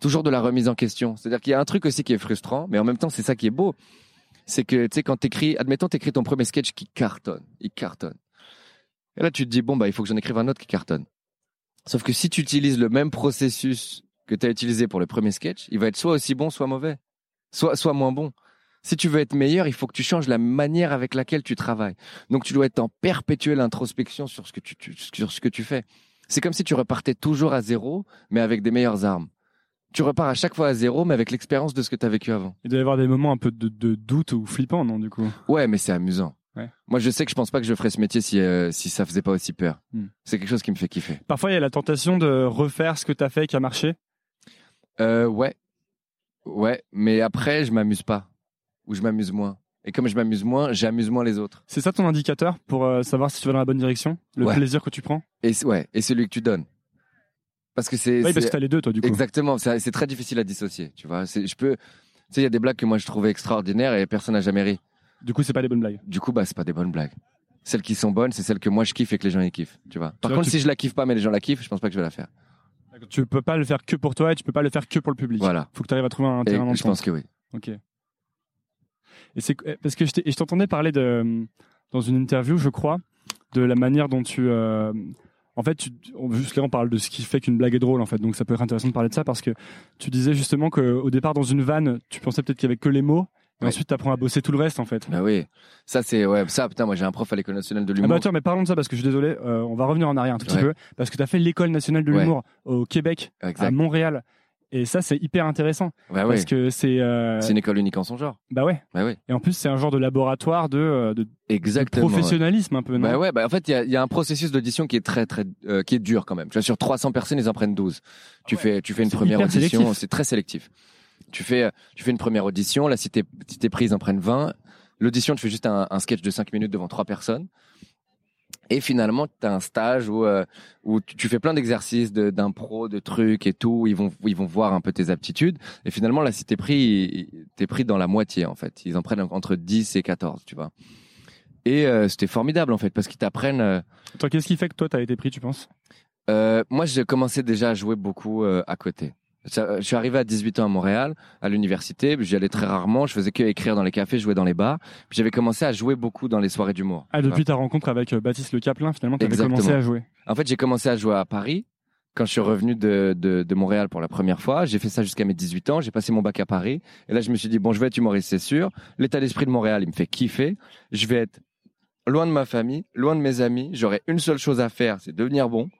toujours de la remise en question. C'est-à-dire qu'il y a un truc aussi qui est frustrant, mais en même temps c'est ça qui est beau. C'est que tu sais quand t'écris, admettons t'écris ton premier sketch qui cartonne, il cartonne. Et là tu te dis bon bah il faut que j'en écrive un autre qui cartonne. Sauf que si tu utilises le même processus que tu as utilisé pour le premier sketch, il va être soit aussi bon, soit mauvais, soit, soit moins bon. Si tu veux être meilleur, il faut que tu changes la manière avec laquelle tu travailles. Donc tu dois être en perpétuelle introspection sur ce que tu, tu- sur ce que tu fais. C'est comme si tu repartais toujours à zéro, mais avec des meilleures armes. Tu repars à chaque fois à zéro, mais avec l'expérience de ce que tu as vécu avant. Il doit y avoir des moments un peu de, de doute ou flippant, non, du coup? Ouais, mais c'est amusant. Ouais. Moi, je sais que je pense pas que je ferais ce métier si, euh, si ça faisait pas aussi peur. Hmm. C'est quelque chose qui me fait kiffer. Parfois, il y a la tentation de refaire ce que tu as fait qui a marché? Euh, ouais. Ouais, mais après, je m'amuse pas. Ou je m'amuse moins. Et comme je m'amuse moins, j'amuse moins les autres. C'est ça ton indicateur pour euh, savoir si tu vas dans la bonne direction? Le Ouais. plaisir que tu prends? Et ouais, et celui que tu donnes. Parce que c'est Oui, parce que tu as les deux, toi, du coup. exactement, c'est très difficile à dissocier, tu vois. Je peux tu sais il y a des blagues que moi je trouvais extraordinaires et personne n'a jamais ri. Du coup, c'est pas des bonnes blagues. Du coup, bah c'est pas des bonnes blagues. Celles qui sont bonnes, c'est celles que moi je kiffe et que les gens y kiffent, tu vois. Par contre, tu- si je la kiffe pas mais les gens la kiffent, je pense pas que je vais la faire. Tu peux pas le faire que pour toi et tu peux pas le faire que pour le public. Voilà. Faut que tu arrives à trouver un terrain je d'entente. pense que oui. Ok. Et c'est eh, parce que je t'ai- et je t'entendais parler de dans une interview, je crois, de la manière dont tu euh, en fait, tu, là, on parle de ce qui fait qu'une blague est drôle, en fait. Donc, ça peut être intéressant de parler de ça parce que tu disais justement qu'au départ, dans une vanne, tu pensais peut-être qu'il y avait que les mots, et Ouais. ensuite, tu apprends à bosser tout le reste, en fait. Bah oui. Ça c'est ouais, ça putain, moi j'ai un prof à l'école nationale de Ah l'humour. bah attends, mais parlons de ça parce que je suis désolé, euh, on va revenir en arrière un tout petit Ouais. peu parce que tu as fait l'école nationale de Ouais. l'humour au Québec, à. Montréal. Et ça, c'est hyper intéressant Bah parce que c'est. euh, C'est une école unique en son genre. Bah ouais. Bah oui. Et en plus, c'est un genre de laboratoire de, euh, de Exactement. ouais. professionnalisme un peu, non? Bah ouais, bah en fait, il y a, il y a un processus d'audition qui est très, très, euh, qui est dur quand même. Tu vois, sur 300 personnes, ils en prennent 12. Tu ouais. fais, tu fais une première audition, c'est très sélectif. Tu fais, tu fais une première audition, là, si t'es, si prise, ils en prennent 20. L'audition, tu fais juste un, un sketch de 5 minutes devant trois personnes. Et finalement, tu as un stage où, euh, où tu, tu fais plein d'exercices, de- d'impro, de, trucs et tout. où Ils vont, où ils vont voir un peu tes aptitudes. Et finalement, là, si t'es pris, t'es pris dans la moitié, en fait. Ils en prennent entre 10 et 14, tu vois. Et euh, c'était formidable, en fait, parce qu'ils t'apprennent. euh, Toi, qu'est-ce qui fait que toi, t'as été pris, tu penses? euh, moi, j'ai commencé déjà à jouer beaucoup euh, à côté. Ça, Je suis arrivé à 18 ans à Montréal, à l'université. J'y allais très rarement. Je faisais que écrire dans les cafés, jouer dans les bars. Puis j'avais commencé à jouer beaucoup dans les soirées d'humour. Ah, depuis ta rencontre avec euh, Baptiste Le Caplin, finalement, t'avais Exactement. commencé à jouer. En fait, j'ai commencé à jouer à Paris. Quand je suis revenu de, de, de Montréal pour la première fois, j'ai fait ça jusqu'à mes 18 ans. J'ai passé mon bac à Paris. Et là, je me suis dit, bon, je vais être humoriste, c'est sûr. L'état d'esprit de Montréal, il me fait kiffer. Je vais être loin de ma famille, loin de mes amis. J'aurai une seule chose à faire, c'est devenir bon.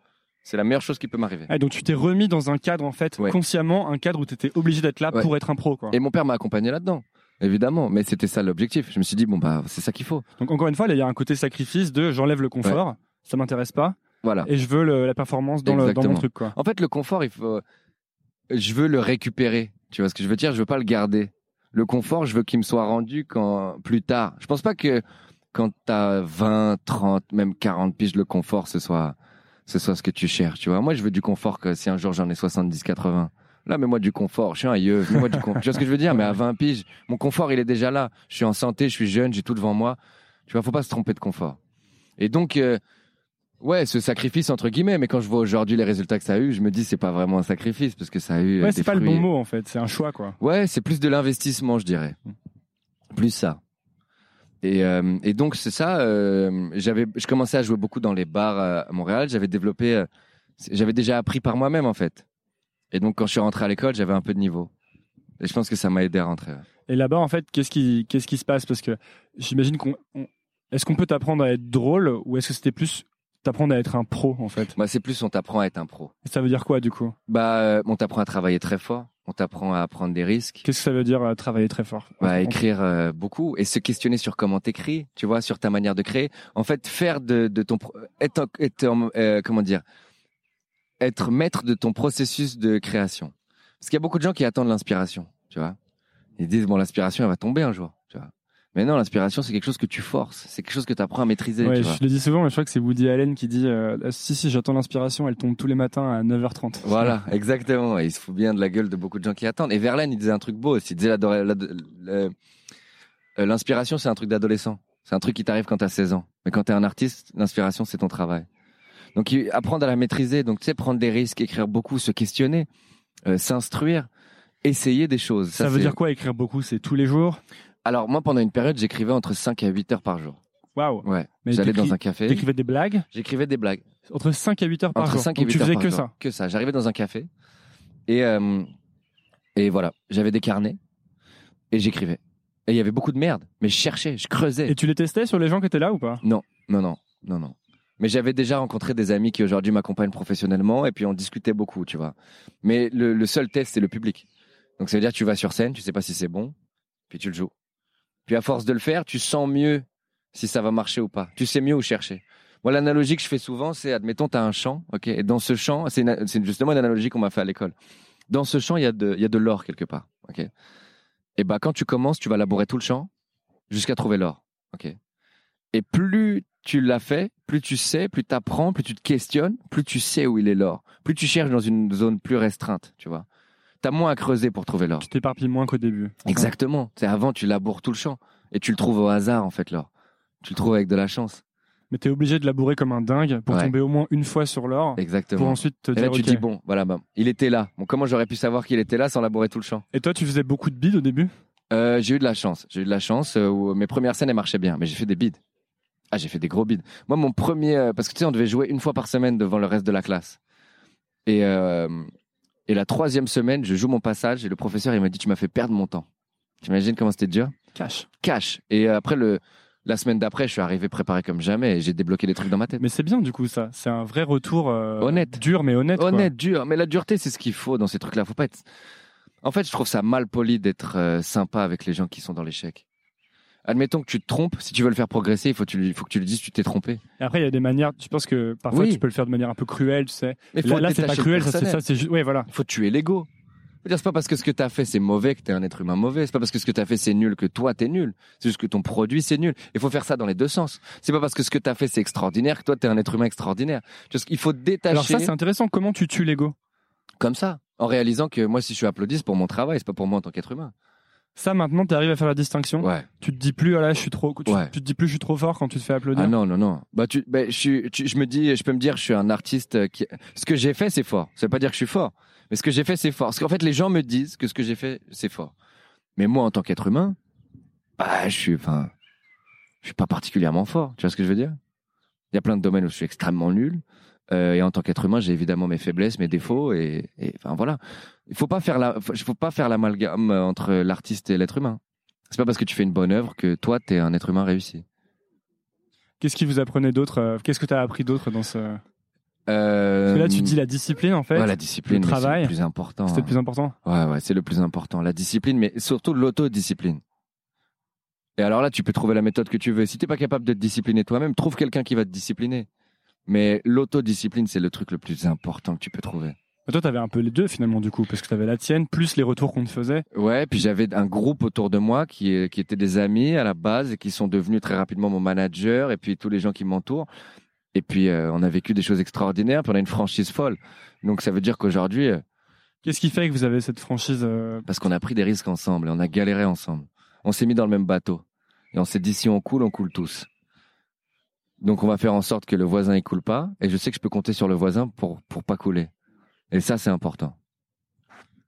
C'est la meilleure chose qui peut m'arriver. Ah, donc tu t'es remis dans un cadre, en fait, Ouais. consciemment, un cadre où t'étais obligé d'être là Ouais. pour être un pro, quoi. Et mon père m'a accompagné là-dedans. Évidemment, mais c'était ça l'objectif. Je me suis dit, bon, bah, c'est ça qu'il faut. Donc encore une fois, là, il y a un côté sacrifice de j'enlève le confort, ça m'intéresse pas, Voilà. et je veux le- la performance dans, le, dans mon truc, quoi. En fait, le confort, il faut, je veux le récupérer. Tu vois ce que je veux dire? Je veux pas le garder. Le confort, je veux qu'il me soit rendu quand, plus tard. Je pense pas que quand t'as 20, 30, même 40 piges, le confort, ce soit, ce soit ce que tu cherches, tu vois. Moi, je veux du confort que si un jour j'en ai 70, 80. Là, mets-moi du confort. Je suis un yeux. Mets-moi du confort. Tu vois ce que je veux dire? Mais à 20 piges, mon confort, il est déjà là. Je suis en santé, je suis jeune, j'ai tout devant moi. Tu vois, faut pas se tromper de confort. Et donc, euh, ouais, ce sacrifice entre guillemets. Mais quand je vois aujourd'hui les résultats que ça a eu, je me dis c'est pas vraiment un sacrifice parce que ça a eu. euh, Ouais, c'est pas le bon mot, en fait, c'est un choix, quoi. Ouais, c'est plus de l'investissement, je dirais. Plus ça. Et, euh, et donc c'est ça. euh, j'avais, je commençais à jouer beaucoup dans les bars euh, à Montréal. J'avais développé, euh, j'avais déjà appris par moi-même en fait. Et donc quand je suis rentré à l'école, j'avais un peu de niveau. Et je pense que ça m'a aidé à rentrer. Et là-bas, en fait, qu'est-ce qui, qu'est-ce qui se passe? Parce que j'imagine qu'on. on- Est-ce qu'on peut t'apprendre à être drôle ou est-ce que c'était plus t'apprendre à être un pro, en fait Moi, c'est plus on t'apprend à être un pro. Ça veut dire quoi, du coup? Bah, euh, on t'apprend à travailler très fort. On t'apprend à prendre des risques. Qu'est-ce que ça veut dire euh, travailler très fort? Bah, écrire euh, beaucoup et se questionner sur comment t'écris, tu vois, sur ta manière de créer. En fait, faire de, de ton être, être en- euh, comment dire, être maître de ton processus de création. Parce qu'il y a beaucoup de gens qui attendent l'inspiration, tu vois. Ils disent bon, l'inspiration elle va tomber un jour. Mais non, l'inspiration, c'est quelque chose que tu forces. C'est quelque chose que tu apprends à maîtriser. Ouais, tu vois. je le dis souvent, mais je crois que c'est Woody Allen qui dit euh, Ah, Si, si, j'attends l'inspiration, elle tombe tous les matins à 9h30. Voilà, exactement. Et il se fout bien de la gueule de beaucoup de gens qui attendent. Et Verlaine, il disait un truc beau aussi. Il disait euh, l'inspiration, c'est un truc d'adolescent. C'est un truc qui t'arrive quand t'as 16 ans. Mais quand t'es un artiste, l'inspiration, c'est ton travail. Donc, apprendre à la maîtriser. Donc, tu sais, prendre des risques, écrire beaucoup, se questionner, euh, s'instruire, essayer des choses. Ça, veut dire quoi écrire beaucoup? C'est tous les jours? Alors, moi, pendant une période, j'écrivais entre 5 et 8 heures par jour. Waouh Ouais. Mais J'allais dans un café. T'écrivais des blagues? J'écrivais des blagues. entre 5 à 8 heures par Entre jour. 5 et Donc 8 tu heures faisais par que jour. ça? Que ça. J'arrivais dans un café et, euh, et voilà, j'avais des carnets et j'écrivais. Et il y avait beaucoup de merde, mais je cherchais, je creusais. Et tu les testais sur les gens qui étaient là ou pas? Non, non, non, non, non. Mais j'avais déjà rencontré des amis qui aujourd'hui m'accompagnent professionnellement et puis on discutait beaucoup, tu vois. Mais le, le seul test, c'est le public. Donc ça veut dire que tu vas sur scène, tu sais pas si c'est bon, puis tu le joues. Puis à force de le faire, tu sens mieux si ça va marcher ou pas. Tu sais mieux où chercher. Moi, l'analogie que je fais souvent, c'est, admettons, tu as un champ, ok, et dans ce champ, c'est justement une analogie qu'on m'a fait à l'école. Dans ce champ, il y a de, il y a de l'or quelque part, ok. Et bah, quand tu commences, tu vas labourer tout le champ jusqu'à trouver l'or, ok. Et plus tu l'as fait, plus tu sais, plus tu apprends, plus tu te questionnes, plus tu sais où il est l'or. Plus tu cherches dans une zone plus restreinte, tu vois. T'as moins à creuser pour trouver l'or. Tu t'éparpilles moins qu'au début. Exactement. C'est avant, tu laboures tout le champ et tu le trouves au hasard en fait l'or. Tu le trouves avec de la chance. Mais t'es obligé de labourer comme un dingue pour Ouais. tomber au moins une fois sur l'or. Pour Exactement. ensuite te Et dire là, tu dis bon, voilà, bah, il était là. Bon, comment j'aurais pu savoir qu'il était là sans labourer tout le champ? Et toi, tu faisais beaucoup de bides au début? Euh, J'ai eu de la chance. J'ai eu de la chance euh, où mes premières scènes elles marchaient bien, mais j'ai fait des bides. Ah, j'ai fait des gros bides. Moi, mon premier, euh, parce que tu sais, on devait jouer une fois par semaine devant le reste de la classe. Et euh, et la troisième semaine, je joue mon passage et le professeur il m'a dit tu m'as fait perdre mon temps. T'imagines comment c'était dur? Cash. Cash. Et euh, après le la semaine d'après, je suis arrivé préparé comme jamais et j'ai débloqué des trucs dans ma tête. Mais c'est bien du coup ça. C'est un vrai retour euh, Honnête. dur mais honnête. quoi. Honnête, dur. Mais la dureté, c'est ce qu'il faut dans ces trucs-là. Faut pas être. En fait, je trouve ça mal poli d'être euh, sympa avec les gens qui sont dans l'échec. Admettons que tu te trompes. Si tu veux le faire progresser, il faut, que tu lui- faut que tu lui dises tu t'es trompé. Et après, il y a des manières. Je pense que parfois Oui. tu peux le faire de manière un peu cruelle, tu sais. Mais là, là, c'est pas le cruel, ça ça, c'est juste. Ouais, voilà. Il faut tuer l'ego. C'est pas parce que ce que tu as fait c'est mauvais que tu es un être humain mauvais. C'est pas parce que ce que tu as fait c'est nul que toi t'es nul. C'est juste que ton produit c'est nul. Il faut faire ça dans les deux sens. C'est pas parce que ce que tu as fait c'est extraordinaire que toi t'es un être humain extraordinaire. Tu Il faut détacher Alors ça, c'est intéressant. Comment tu tues l'ego? Comme ça, en réalisant que moi si je suis applaudi c'est pour mon travail, c'est pas pour moi en tant qu'être humain. Ça, maintenant, tu arrives à faire la distinction. Ouais. Tu te dis plus, ah là, je suis trop. Tu, Ouais. tu te dis plus, je suis trop fort quand tu te fais applaudir. Ah non, non, non. Bah, tu, bah, je, suis- tu- je me dis, je peux me dire, je suis un artiste euh, qui. Ce que j'ai fait, c'est fort. Ça veut pas dire que je suis fort, mais ce que j'ai fait, c'est fort. Parce qu'en fait, les gens me disent que ce que j'ai fait, c'est fort. Mais moi, en tant qu'être humain, bah, je suis, enfin, je suis pas particulièrement fort. Tu vois ce que je veux dire? Il y a plein de domaines où je suis extrêmement nul. Euh, et en tant qu'être humain, j'ai évidemment mes faiblesses, mes défauts, et, et enfin voilà. Il faut pas faire la, faut, faut pas faire l'amalgame euh, entre l'artiste et l'être humain. C'est pas parce que tu fais une bonne œuvre que toi, t'es un être humain réussi. Qu'est-ce qui vous apprenait d'autre euh, Qu'est-ce que tu as appris d'autre dans ce. Euh, Parce que là, tu dis la discipline, en fait. Ouais, la discipline, le travail, c'est le plus important. Hein. le plus important. Ouais, ouais, c'est le plus important. La discipline, mais surtout l'autodiscipline. Et alors là, tu peux trouver la méthode que tu veux. Si t'es pas capable de te discipliner toi-même, trouve quelqu'un qui va te discipliner. Mais l'autodiscipline, c'est le truc le plus important que tu peux trouver. Toi, tu avais un peu les deux, finalement, du coup, parce que tu avais la tienne, plus les retours qu'on te faisait. Ouais, puis j'avais un groupe autour de moi qui, est- qui étaient des amis à la base et qui sont devenus très rapidement mon manager et puis tous les gens qui m'entourent. Et puis euh, on a vécu des choses extraordinaires, puis on a une franchise folle. Donc ça veut dire qu'aujourd'hui, euh, Qu'est-ce qui fait que vous avez cette franchise euh, parce qu'on a pris des risques ensemble et on a galéré ensemble. On s'est mis dans le même bateau et on s'est dit si on coule, on coule tous. Donc on va faire en sorte que le voisin il coule pas et je sais que je peux compter sur le voisin pour pour pas couler. Et ça c'est important.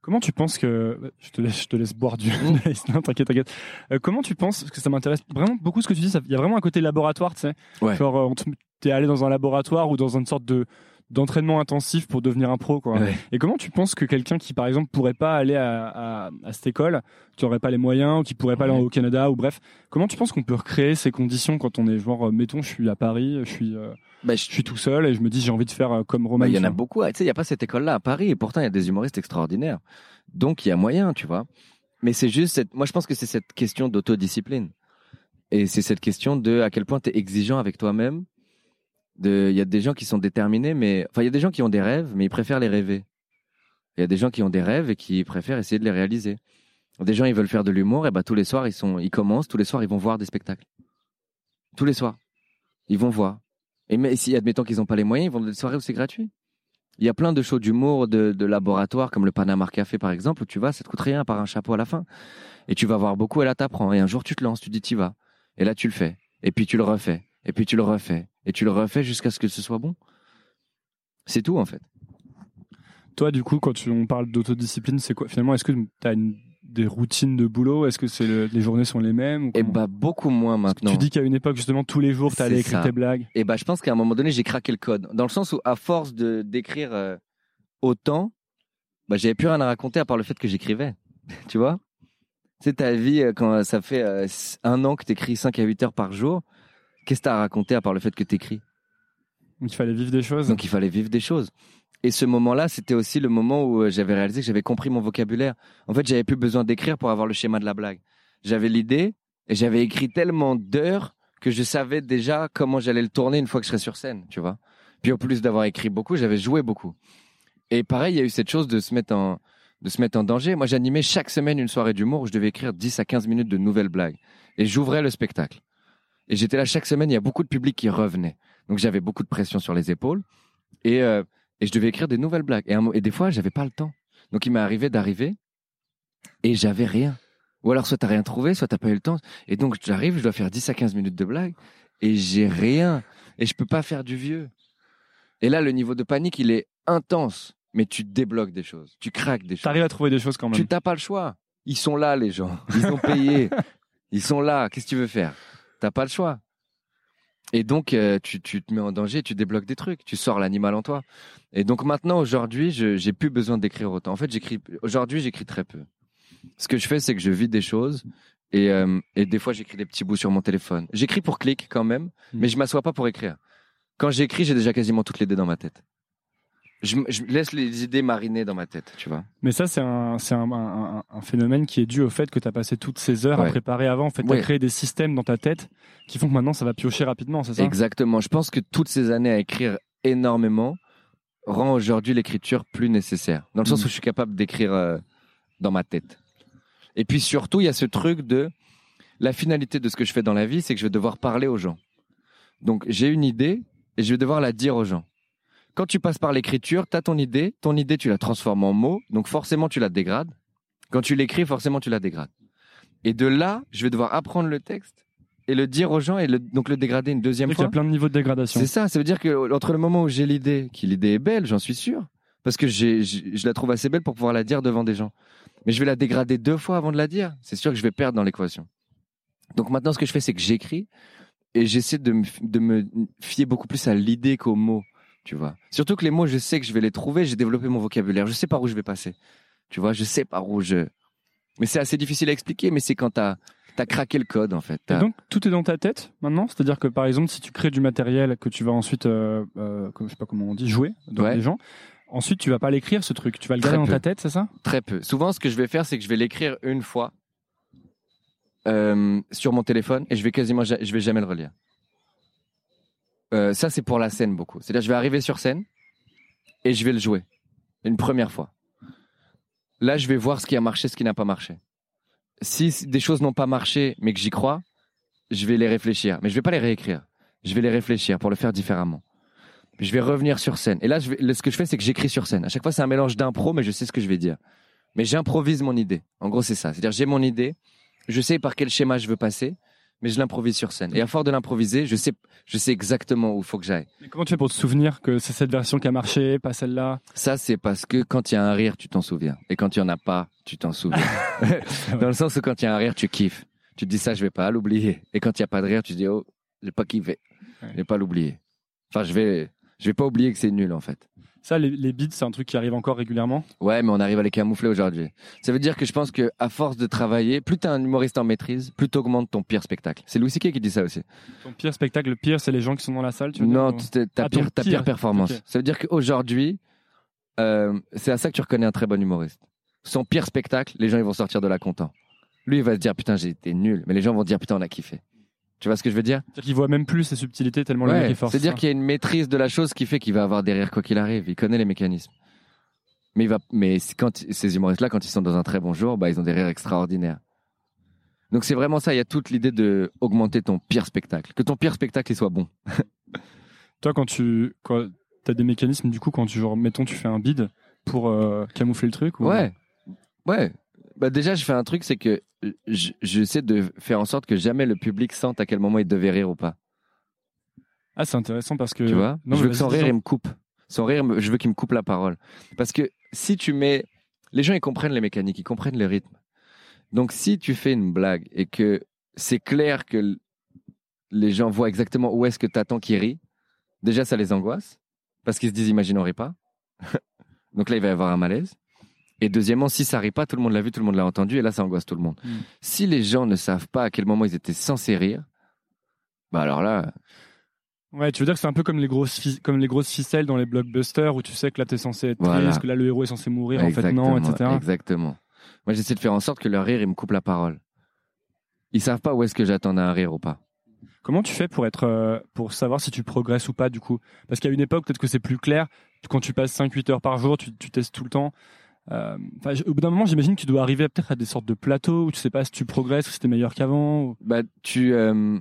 Comment tu penses que je te laisse, je te laisse boire du non, t'inquiète, t'inquiète. Euh, comment tu penses parce que ça m'intéresse vraiment beaucoup ce que tu dis. ça- Il y a vraiment un côté laboratoire, tu sais. Ouais. Genre, euh, t'es allé dans un laboratoire ou dans une sorte de d'entraînement intensif pour devenir un pro, quoi. Ouais. Et comment tu penses que quelqu'un qui, par exemple, pourrait pas aller à, à, à cette école, qui aurait pas les moyens, ou qui pourrait pas aller au Canada, ou bref, comment tu penses qu'on peut recréer ces conditions quand on est genre, euh, mettons, je suis à Paris, je suis, euh, Bah, je suis tout seul et je me dis j'ai envie de faire euh, comme Romain. Bah, il y en a beaucoup. Tu sais, il n'y a pas cette école-là à Paris, et pourtant il y a des humoristes extraordinaires. Donc il y a moyen, tu vois. Mais c'est juste, cette... moi je pense que c'est cette question d'autodiscipline. Et c'est cette question de à quel point tu es exigeant avec toi-même. Il y a des gens qui sont déterminés, mais. Enfin, il y a des gens qui ont des rêves, mais ils préfèrent les rêver. Il y a des gens qui ont des rêves et qui préfèrent essayer de les réaliser. Des gens, ils veulent faire de l'humour, et bah tous les soirs, ils sont, ils commencent, tous les soirs, ils vont voir des spectacles. Tous les soirs, ils vont voir. Et mais si, admettons qu'ils n'ont pas les moyens, ils vont dans des soirées où c'est gratuit. Il y a plein de shows d'humour, de, de laboratoire, comme le Panama Café par exemple, où tu vas, ça te coûte rien par un chapeau à la fin. Et tu vas voir beaucoup, et là t'apprends. Et un jour tu te lances, tu dis t'y vas. Et là tu le fais. Et puis tu le refais. Et puis tu le refais. Et tu le refais jusqu'à ce que ce soit bon? C'est tout en fait. Toi, du coup, quand tu, on parle d'autodiscipline, c'est quoi? Finalement, est-ce que tu as une, des routines de boulot? Est-ce que c'est le- les journées sont les mêmes comment? bah beaucoup moins maintenant. Tu dis qu'à une époque, justement, tous les jours, tu allais écrire ça. tes blagues. Et bah je pense qu'à un moment donné, j'ai craqué le code. Dans le sens où, à force de d'écrire euh, autant, bah j'avais plus rien à raconter à part le fait que j'écrivais. tu vois? C'est ta vie euh, quand ça fait euh, un an que t'écris 5 à 8 heures par jour. Qu'est-ce que t'as à raconter à part le fait que t'écris? Il fallait vivre des choses. Donc il fallait vivre des choses. Et ce moment-là, c'était aussi le moment où euh, j'avais réalisé que j'avais compris mon vocabulaire. En fait, j'avais plus besoin d'écrire pour avoir le schéma de la blague. J'avais l'idée et j'avais écrit tellement d'heures que je savais déjà comment j'allais le tourner une fois que je serais sur scène, tu vois. Puis en plus d'avoir écrit beaucoup, j'avais joué beaucoup. Et pareil, il y a eu cette chose de se mettre en de se mettre en danger. Moi, j'animais chaque semaine une soirée d'humour où je devais écrire 10 à 15 minutes de nouvelles blagues et j'ouvrais le spectacle. Et j'étais là chaque semaine, il y a beaucoup de public qui revenait. Donc j'avais beaucoup de pression sur les épaules et euh, et je devais écrire des nouvelles blagues. Et, un et des fois, j'avais pas le temps. Donc, il m'est arrivé d'arriver et j'avais rien. Ou alors, soit t'as rien trouvé, soit t'as pas eu le temps. Et donc, j'arrive, je dois faire 10 à 15 minutes de blagues et j'ai rien. Et je peux pas faire du vieux. Et là, le niveau de panique, il est intense. Mais tu débloques des choses. Tu craques des choses. T'arrives à trouver des choses quand même. Tu t'as pas le choix. Ils sont là, les gens. Ils ont payé. Ils sont là. Qu'est-ce que tu veux faire? T'as pas le choix. Et donc, euh, tu, tu te mets en danger, tu débloques des trucs, tu sors l'animal en toi. Et donc maintenant, aujourd'hui, je j'ai plus besoin d'écrire autant. En fait, j'écris. Aujourd'hui, j'écris très peu. Ce que je fais, c'est que je vis des choses. Et, euh, et des fois, j'écris des petits bouts sur mon téléphone. J'écris pour clic quand même, mais je m'assois pas pour écrire. Quand j'écris, j'ai déjà quasiment toutes les idées dans ma tête. Je, laisse les idées mariner dans ma tête, tu vois. Mais ça, c'est un, un, un- un- un phénomène qui est dû au fait que tu as passé toutes ces heures à préparer avant. En fait, tu Ouais. as créé des systèmes dans ta tête qui font que maintenant, ça va piocher rapidement, c'est ça? Exactement. Je pense que toutes ces années à écrire énormément rend aujourd'hui l'écriture plus nécessaire. Dans le sens Mm. où je suis capable d'écrire euh, dans ma tête. Et puis surtout, il y a ce truc de la finalité de ce que je fais dans la vie, c'est que je vais devoir parler aux gens. Donc j'ai une idée et je vais devoir la dire aux gens. Quand tu passes par l'écriture, tu as ton idée, ton idée tu la transformes en mots, donc forcément tu la dégrades. Quand tu l'écris, forcément tu la dégrades. Et de là, je vais devoir apprendre le texte et le dire aux gens et le- donc le dégrader une deuxième Il y fois. a plein de niveaux de dégradation. C'est ça, ça veut dire que entre le moment où j'ai l'idée, qui l'idée est belle, j'en suis sûr, parce que je la trouve assez belle pour pouvoir la dire devant des gens. Mais je vais la dégrader deux fois avant de la dire. C'est sûr que je vais perdre dans l'équation. Donc maintenant, ce que je fais, c'est que j'écris et j'essaie de de me fier beaucoup plus à l'idée qu'aux mots, tu vois. Surtout que les mots, je sais que je vais les trouver, j'ai développé mon vocabulaire, je sais par où je vais passer. Tu vois, je sais par où je... Mais c'est assez difficile à expliquer, mais c'est quand t'as, t'as craqué le code, en fait. Et donc, tout est dans ta tête maintenant? C'est-à-dire que, par exemple, si tu crées du matériel que tu vas ensuite, euh, euh, je sais pas comment on dit, jouer Ouais. les gens, ensuite, tu vas pas l'écrire, ce truc. Tu vas le Très garder dans peu. ta tête, c'est ça? Très peu. Souvent, ce que je vais faire, c'est que je vais l'écrire une fois euh, sur mon téléphone et je vais quasiment, je vais jamais le relire. Euh, ça, c'est pour la scène beaucoup. C'est-à-dire, je vais arriver sur scène et je vais le jouer une première fois. Là, je vais voir ce qui a marché, ce qui n'a pas marché. Si des choses n'ont pas marché, mais que j'y crois, je vais les réfléchir. Mais je vais pas les réécrire. Je vais les réfléchir pour le faire différemment. Je vais revenir sur scène. Et là, vais- ce que je fais, c'est que j'écris sur scène. À chaque fois, c'est un mélange d'impro, mais je sais ce que je vais dire. Mais j'improvise mon idée. En gros, c'est ça. C'est-à-dire, j'ai mon idée, je sais par quel schéma je veux passer, mais je l'improvise sur scène. Et à force de l'improviser, je sais, je sais exactement où il faut que j'aille. Comment tu fais pour te souvenir que c'est cette version qui a marché, pas celle-là? Ça, c'est parce que quand il y a un rire, tu t'en souviens. Et quand il n'y en a pas, tu t'en souviens. Dans le sens où quand il y a un rire, tu kiffes. Tu te dis ça, je vais pas l'oublier. Et quand il n'y a pas de rire, tu te dis, oh, j'ai pas kiffé. Je vais pas l'oublier. Enfin, je vais, je vais pas oublier que c'est nul, en fait. Ça, les, les beats, c'est un truc qui arrive encore régulièrement. Ouais, mais on arrive à les camoufler aujourd'hui. Ça veut dire que je pense que à force de travailler, plus t'es un humoriste en maîtrise, plus t'augmentes ton pire spectacle. C'est Louis C.K. qui dit ça aussi. Ton pire spectacle, le pire, c'est les gens qui sont dans la salle, tu veux Non, dire, ou- t- ta Ah, pire, ta pire. pire performance. Ça veut dire qu'aujourd'hui, euh, c'est à ça que tu reconnais un très bon humoriste. Son pire spectacle, les gens ils vont sortir de là contents. Lui, il va se dire putain, j'ai été nul, mais les gens vont dire putain, on a kiffé. Tu vois ce que je veux dire? C'est-à-dire qu'ils voient même plus ces subtilités tellement le mec Ouais, est fort. C'est-à-dire qu'il y a une maîtrise de la chose qui fait qu'il va avoir des rires quoi qu'il arrive. Il connaît les mécanismes. Mais, il va, mais quand ces humoristes-là, quand ils sont dans un très bon jour, bah, ils ont des rires extraordinaires. Donc c'est vraiment ça. Il y a toute l'idée de augmenter ton pire spectacle, que ton pire spectacle il soit bon. Toi, quand tu quand as des mécanismes, du coup, quand tu genre, mettons, tu fais un bid pour euh, camoufler le truc. Ou... Ouais, ouais. Bah déjà, je fais un truc, c'est que je- j'essaie de faire en sorte que jamais le public sente à quel moment il devait rire ou pas. Ah, c'est intéressant parce que. Tu vois? Non, Je veux que son rire, il me coupe. Son rire, je veux qu'il me coupe la parole. Parce que si tu mets... Les gens, ils comprennent les mécaniques, ils comprennent le rythme. Donc, si tu fais une blague et que c'est clair que les gens voient exactement où est-ce que tu attends qu'ils rient, déjà, ça les angoisse. Parce qu'ils se disent, imagine, on rit pas. Donc là, il va y avoir un malaise. Et deuxièmement, si ça rit pas, tout le monde l'a vu, tout le monde l'a entendu, et là, ça angoisse tout le monde. Mm. Si les gens ne savent pas à quel moment ils étaient censés rire, bah alors là, Ouais, tu veux dire que c'est un peu comme les grosses comme les grosses ficelles dans les blockbusters où tu sais que là t'es censé être Voilà. triste, que là le héros est censé mourir, en fait non, etc. Exactement. Moi, j'essaie de faire en sorte que leur rire, il me coupe la parole. Ils savent pas où est-ce que j'attends un rire ou pas. Comment tu fais pour être euh, pour savoir si tu progresses ou pas du coup? Parce qu'à une époque peut-être que c'est plus clair. Quand tu passes 5-8 heures par jour, tu, tu testes tout le temps. Euh, au bout d'un moment, j'imagine que tu dois arriver peut-être à des sortes de plateaux où tu sais pas si tu progresses ou si t'es meilleur qu'avant. ou- Bah, tu, euh,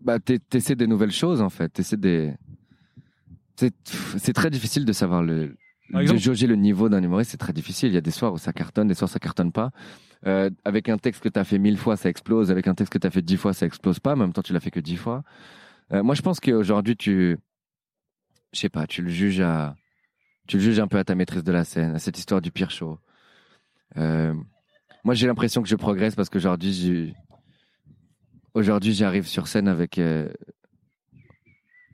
bah, t'es- t'essaies des nouvelles choses en fait. T'essaies des. C'est très difficile de savoir le. De jauger le niveau d'un humoriste, c'est très difficile. Il y a des soirs où ça cartonne, des soirs où ça cartonne pas. Euh, avec un texte que tu as fait mille fois, ça explose. Avec un texte que tu as fait dix fois, ça explose pas. En même temps, tu l'as fait que dix fois. Euh, moi, je pense qu'aujourd'hui, tu. Je sais pas, tu le juges à. Tu le juges un peu à ta maîtrise de la scène, à cette histoire du pire show. Euh, moi, j'ai l'impression que je progresse parce qu'aujourd'hui, aujourd'hui, j'arrive sur scène avec euh,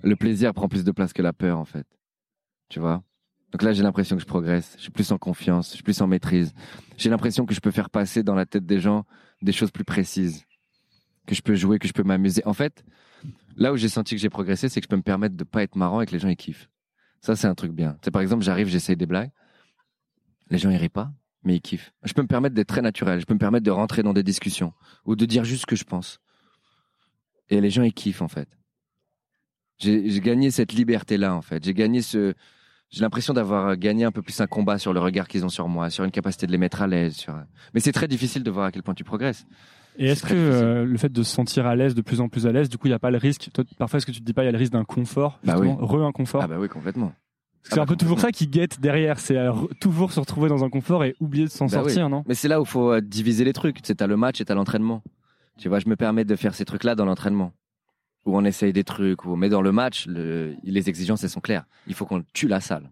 le plaisir prend plus de place que la peur, en fait. Tu vois? Donc là, j'ai l'impression que je progresse. Je suis plus en confiance, je suis plus en maîtrise. J'ai l'impression que je peux faire passer dans la tête des gens des choses plus précises, que je peux jouer, que je peux m'amuser. En fait, là où j'ai senti que j'ai progressé, c'est que je peux me permettre de pas être marrant et que les gens ils kiffent. Ça, c'est un truc bien. C'est par exemple, j'arrive, j'essaye des blagues, les gens ils rient pas, mais ils kiffent. Je peux me permettre d'être très naturel. Je peux me permettre de rentrer dans des discussions ou de dire juste ce que je pense. Et les gens ils kiffent en fait. J'ai gagné cette liberté-là en fait. J'ai gagné ce. J'ai l'impression d'avoir gagné un peu plus un combat sur le regard qu'ils ont sur moi, sur une capacité de les mettre à l'aise. Sur... Mais c'est très difficile de voir à quel point tu progresses. Et C'est est-ce que euh, le fait de se sentir à l'aise, de plus en plus à l'aise, du coup il n'y a pas le risque? Toi, Parfois, est-ce que tu te dis pas il y a le risque d'un confort, Bah justement, re-inconfort? Ah bah oui, complètement. C'est ah un bah peu toujours ça qui guette derrière, c'est toujours se retrouver dans un confort et oublier de s'en Bah oui. sortir, non? Mais c'est là où il faut euh, diviser les trucs. Tu sais, t'as le match et t'as l'entraînement. Tu vois, je me permets de faire ces trucs-là dans l'entraînement. Où on essaye des trucs. Où... Mais dans le match, le... les exigences, elles sont claires. Il faut qu'on tue la salle.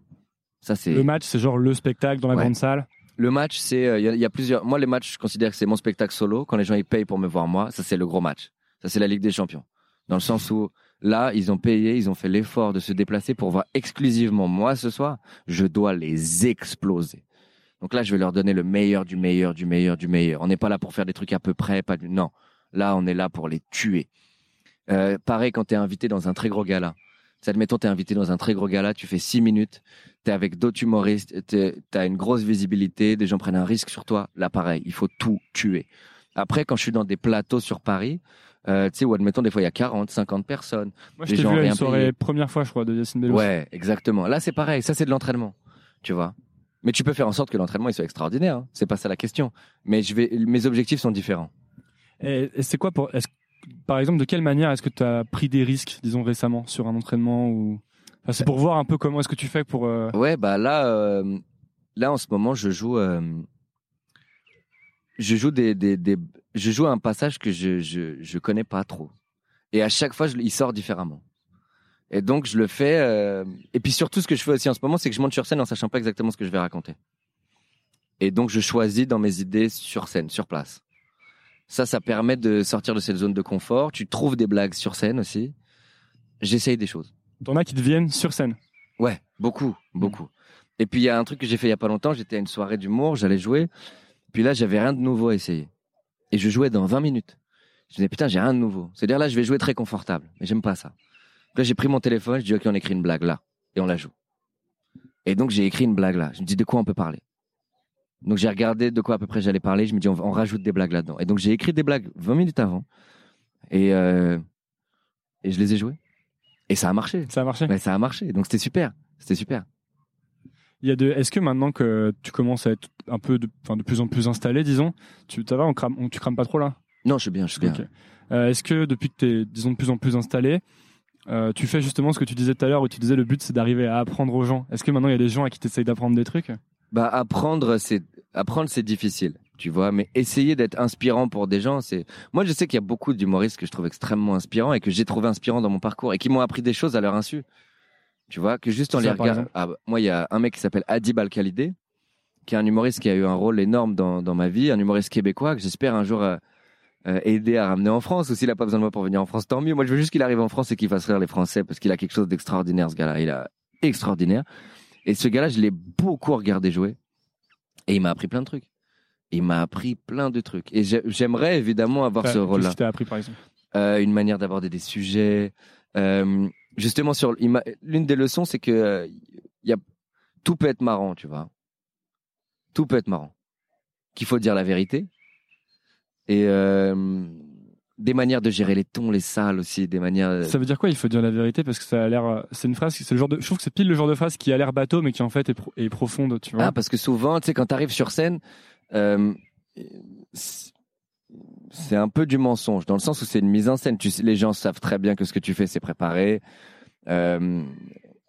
Ça, c'est... Le match, c'est genre le spectacle dans la Ouais. grande salle. Le match, c'est euh, il y, a- il y a plusieurs. Moi, les matchs, je considère que c'est mon spectacle solo. Quand les gens ils payent pour me voir moi, ça c'est le gros match. Ça c'est la Ligue des Champions. Dans le sens où là, ils ont payé, ils ont fait l'effort de se déplacer pour voir exclusivement moi ce soir. Je dois les exploser. Donc là, je vais leur donner le meilleur du meilleur du meilleur du meilleur. On n'est pas là pour faire des trucs à peu près, pas du non. Là, on est là pour les tuer. Euh, pareil quand tu es invité dans un très gros gala. Admettons, tu es invité dans un très gros gala, tu fais six minutes, tu es avec d'autres humoristes, tu as une grosse visibilité, des gens prennent un risque sur toi. Là, pareil, il faut tout tuer. Après, quand je suis dans des plateaux sur Paris, euh, tu sais, où admettons, des fois, il y a 40, 50 personnes. Moi, je t'ai vu à une soirée première fois, je crois, de Yacine Bellos. Ouais, exactement. Là, c'est pareil. Ça, c'est de l'entraînement. Tu vois. Mais tu peux faire en sorte que l'entraînement il soit extraordinaire. hein. C'est pas ça la question. Mais je vais, mes objectifs sont différents. Et, et c'est quoi pour. est-ce- par exemple, de quelle manière est-ce que tu as pris des risques, disons récemment, sur un entraînement ou. C'est pour voir un peu comment est-ce que tu fais pour. euh, Ouais, bah là, euh, là en ce moment, je joue, euh, je joue des, des, je joue un passage que je, je, je connais pas trop. Et à chaque fois, je, il sort différemment. Et donc, je le fais. et puis surtout, ce que je fais aussi en ce moment, c'est que je monte sur scène en sachant pas exactement ce que je vais raconter. Et donc, je choisis dans mes idées sur scène, sur place. Ça, ça permet de sortir de cette zone de confort. Tu trouves des blagues sur scène aussi. J'essaye des choses. T'en as qui te viennent sur scène. Ouais, beaucoup, beaucoup. Et puis il y a un truc que j'ai fait il y a pas longtemps, j'étais à une soirée d'humour, j'allais jouer. Puis là, j'avais rien de nouveau à essayer. Et je jouais dans 20 minutes. Je disais putain, j'ai rien de nouveau. C'est-à-dire là, je vais jouer très confortable, mais j'aime pas ça. Là, j'ai pris mon téléphone, je dis OK, on écrit une blague là et on la joue. Et donc j'ai écrit une blague là. Je me dis de quoi on peut parler? Donc j'ai regardé de quoi à peu près j'allais parler, je me dis on, on rajoute des blagues là-dedans. Et donc j'ai écrit des blagues 20 minutes avant et euh, et je les ai jouées. Et ça a marché. Ça a marché. Ouais, ça a marché. Donc c'était super. C'était super. Il y a de, est-ce que maintenant que tu commences à être un peu de, enfin, de plus en plus installé, disons, tu, ça va, on crame, on, tu crames pas trop là? Non, je suis bien, je suis bien. Euh, est-ce que depuis que tu es, disons, de plus en plus installé, euh, tu fais justement ce que tu disais tout à l'heure où tu disais le but c'est d'arriver à apprendre aux gens? Est-ce que maintenant il y a des gens à qui tu essayes d'apprendre des trucs? Bah apprendre c'est apprendre c'est difficile, tu vois, mais essayer d'être inspirant pour des gens, c'est moi je sais qu'il y a beaucoup d'humoristes que je trouve extrêmement inspirants et que j'ai trouvé inspirants dans mon parcours et qui m'ont appris des choses à leur insu. Tu vois, que juste en les regardant. exemple Ah, bah, moi il y a un mec qui s'appelle Adib Al-Khalidé qui est un humoriste qui a eu un rôle énorme dans dans ma vie, un humoriste québécois que j'espère un jour euh, euh, aider à ramener en France ou s'il a pas besoin de moi pour venir en France tant mieux. Moi je veux juste qu'il arrive en France et qu'il fasse rire les Français parce qu'il a quelque chose d'extraordinaire ce gars-là, il a extraordinaire. Et ce gars-là, je l'ai beaucoup regardé jouer. Et il m'a appris plein de trucs. Il m'a appris plein de trucs. Et j'ai- j'aimerais évidemment avoir ce rôle-là. Qu'est-ce que appris par exemple Euh, une manière d'aborder des sujets. Euh, justement, sur l'une des leçons, c'est que euh, il y a, tout peut être marrant, tu vois. Tout peut être marrant. Qu'il faut dire la vérité. Et des manières de gérer les tons, les salles aussi, des manières. Ça veut dire quoi Il faut dire la vérité? Parce que ça a l'air. euh, C'est une phrase. C'est le genre de. Je trouve que c'est pile le genre de phrase qui a l'air bateau mais qui en fait est, pro- est profonde. Tu vois? Ah, parce que souvent, tu sais, quand tu arrives sur scène, euh, c'est un peu du mensonge, dans le sens où c'est une mise en scène. Tu sais, les gens savent très bien que ce que tu fais, c'est préparé. Euh,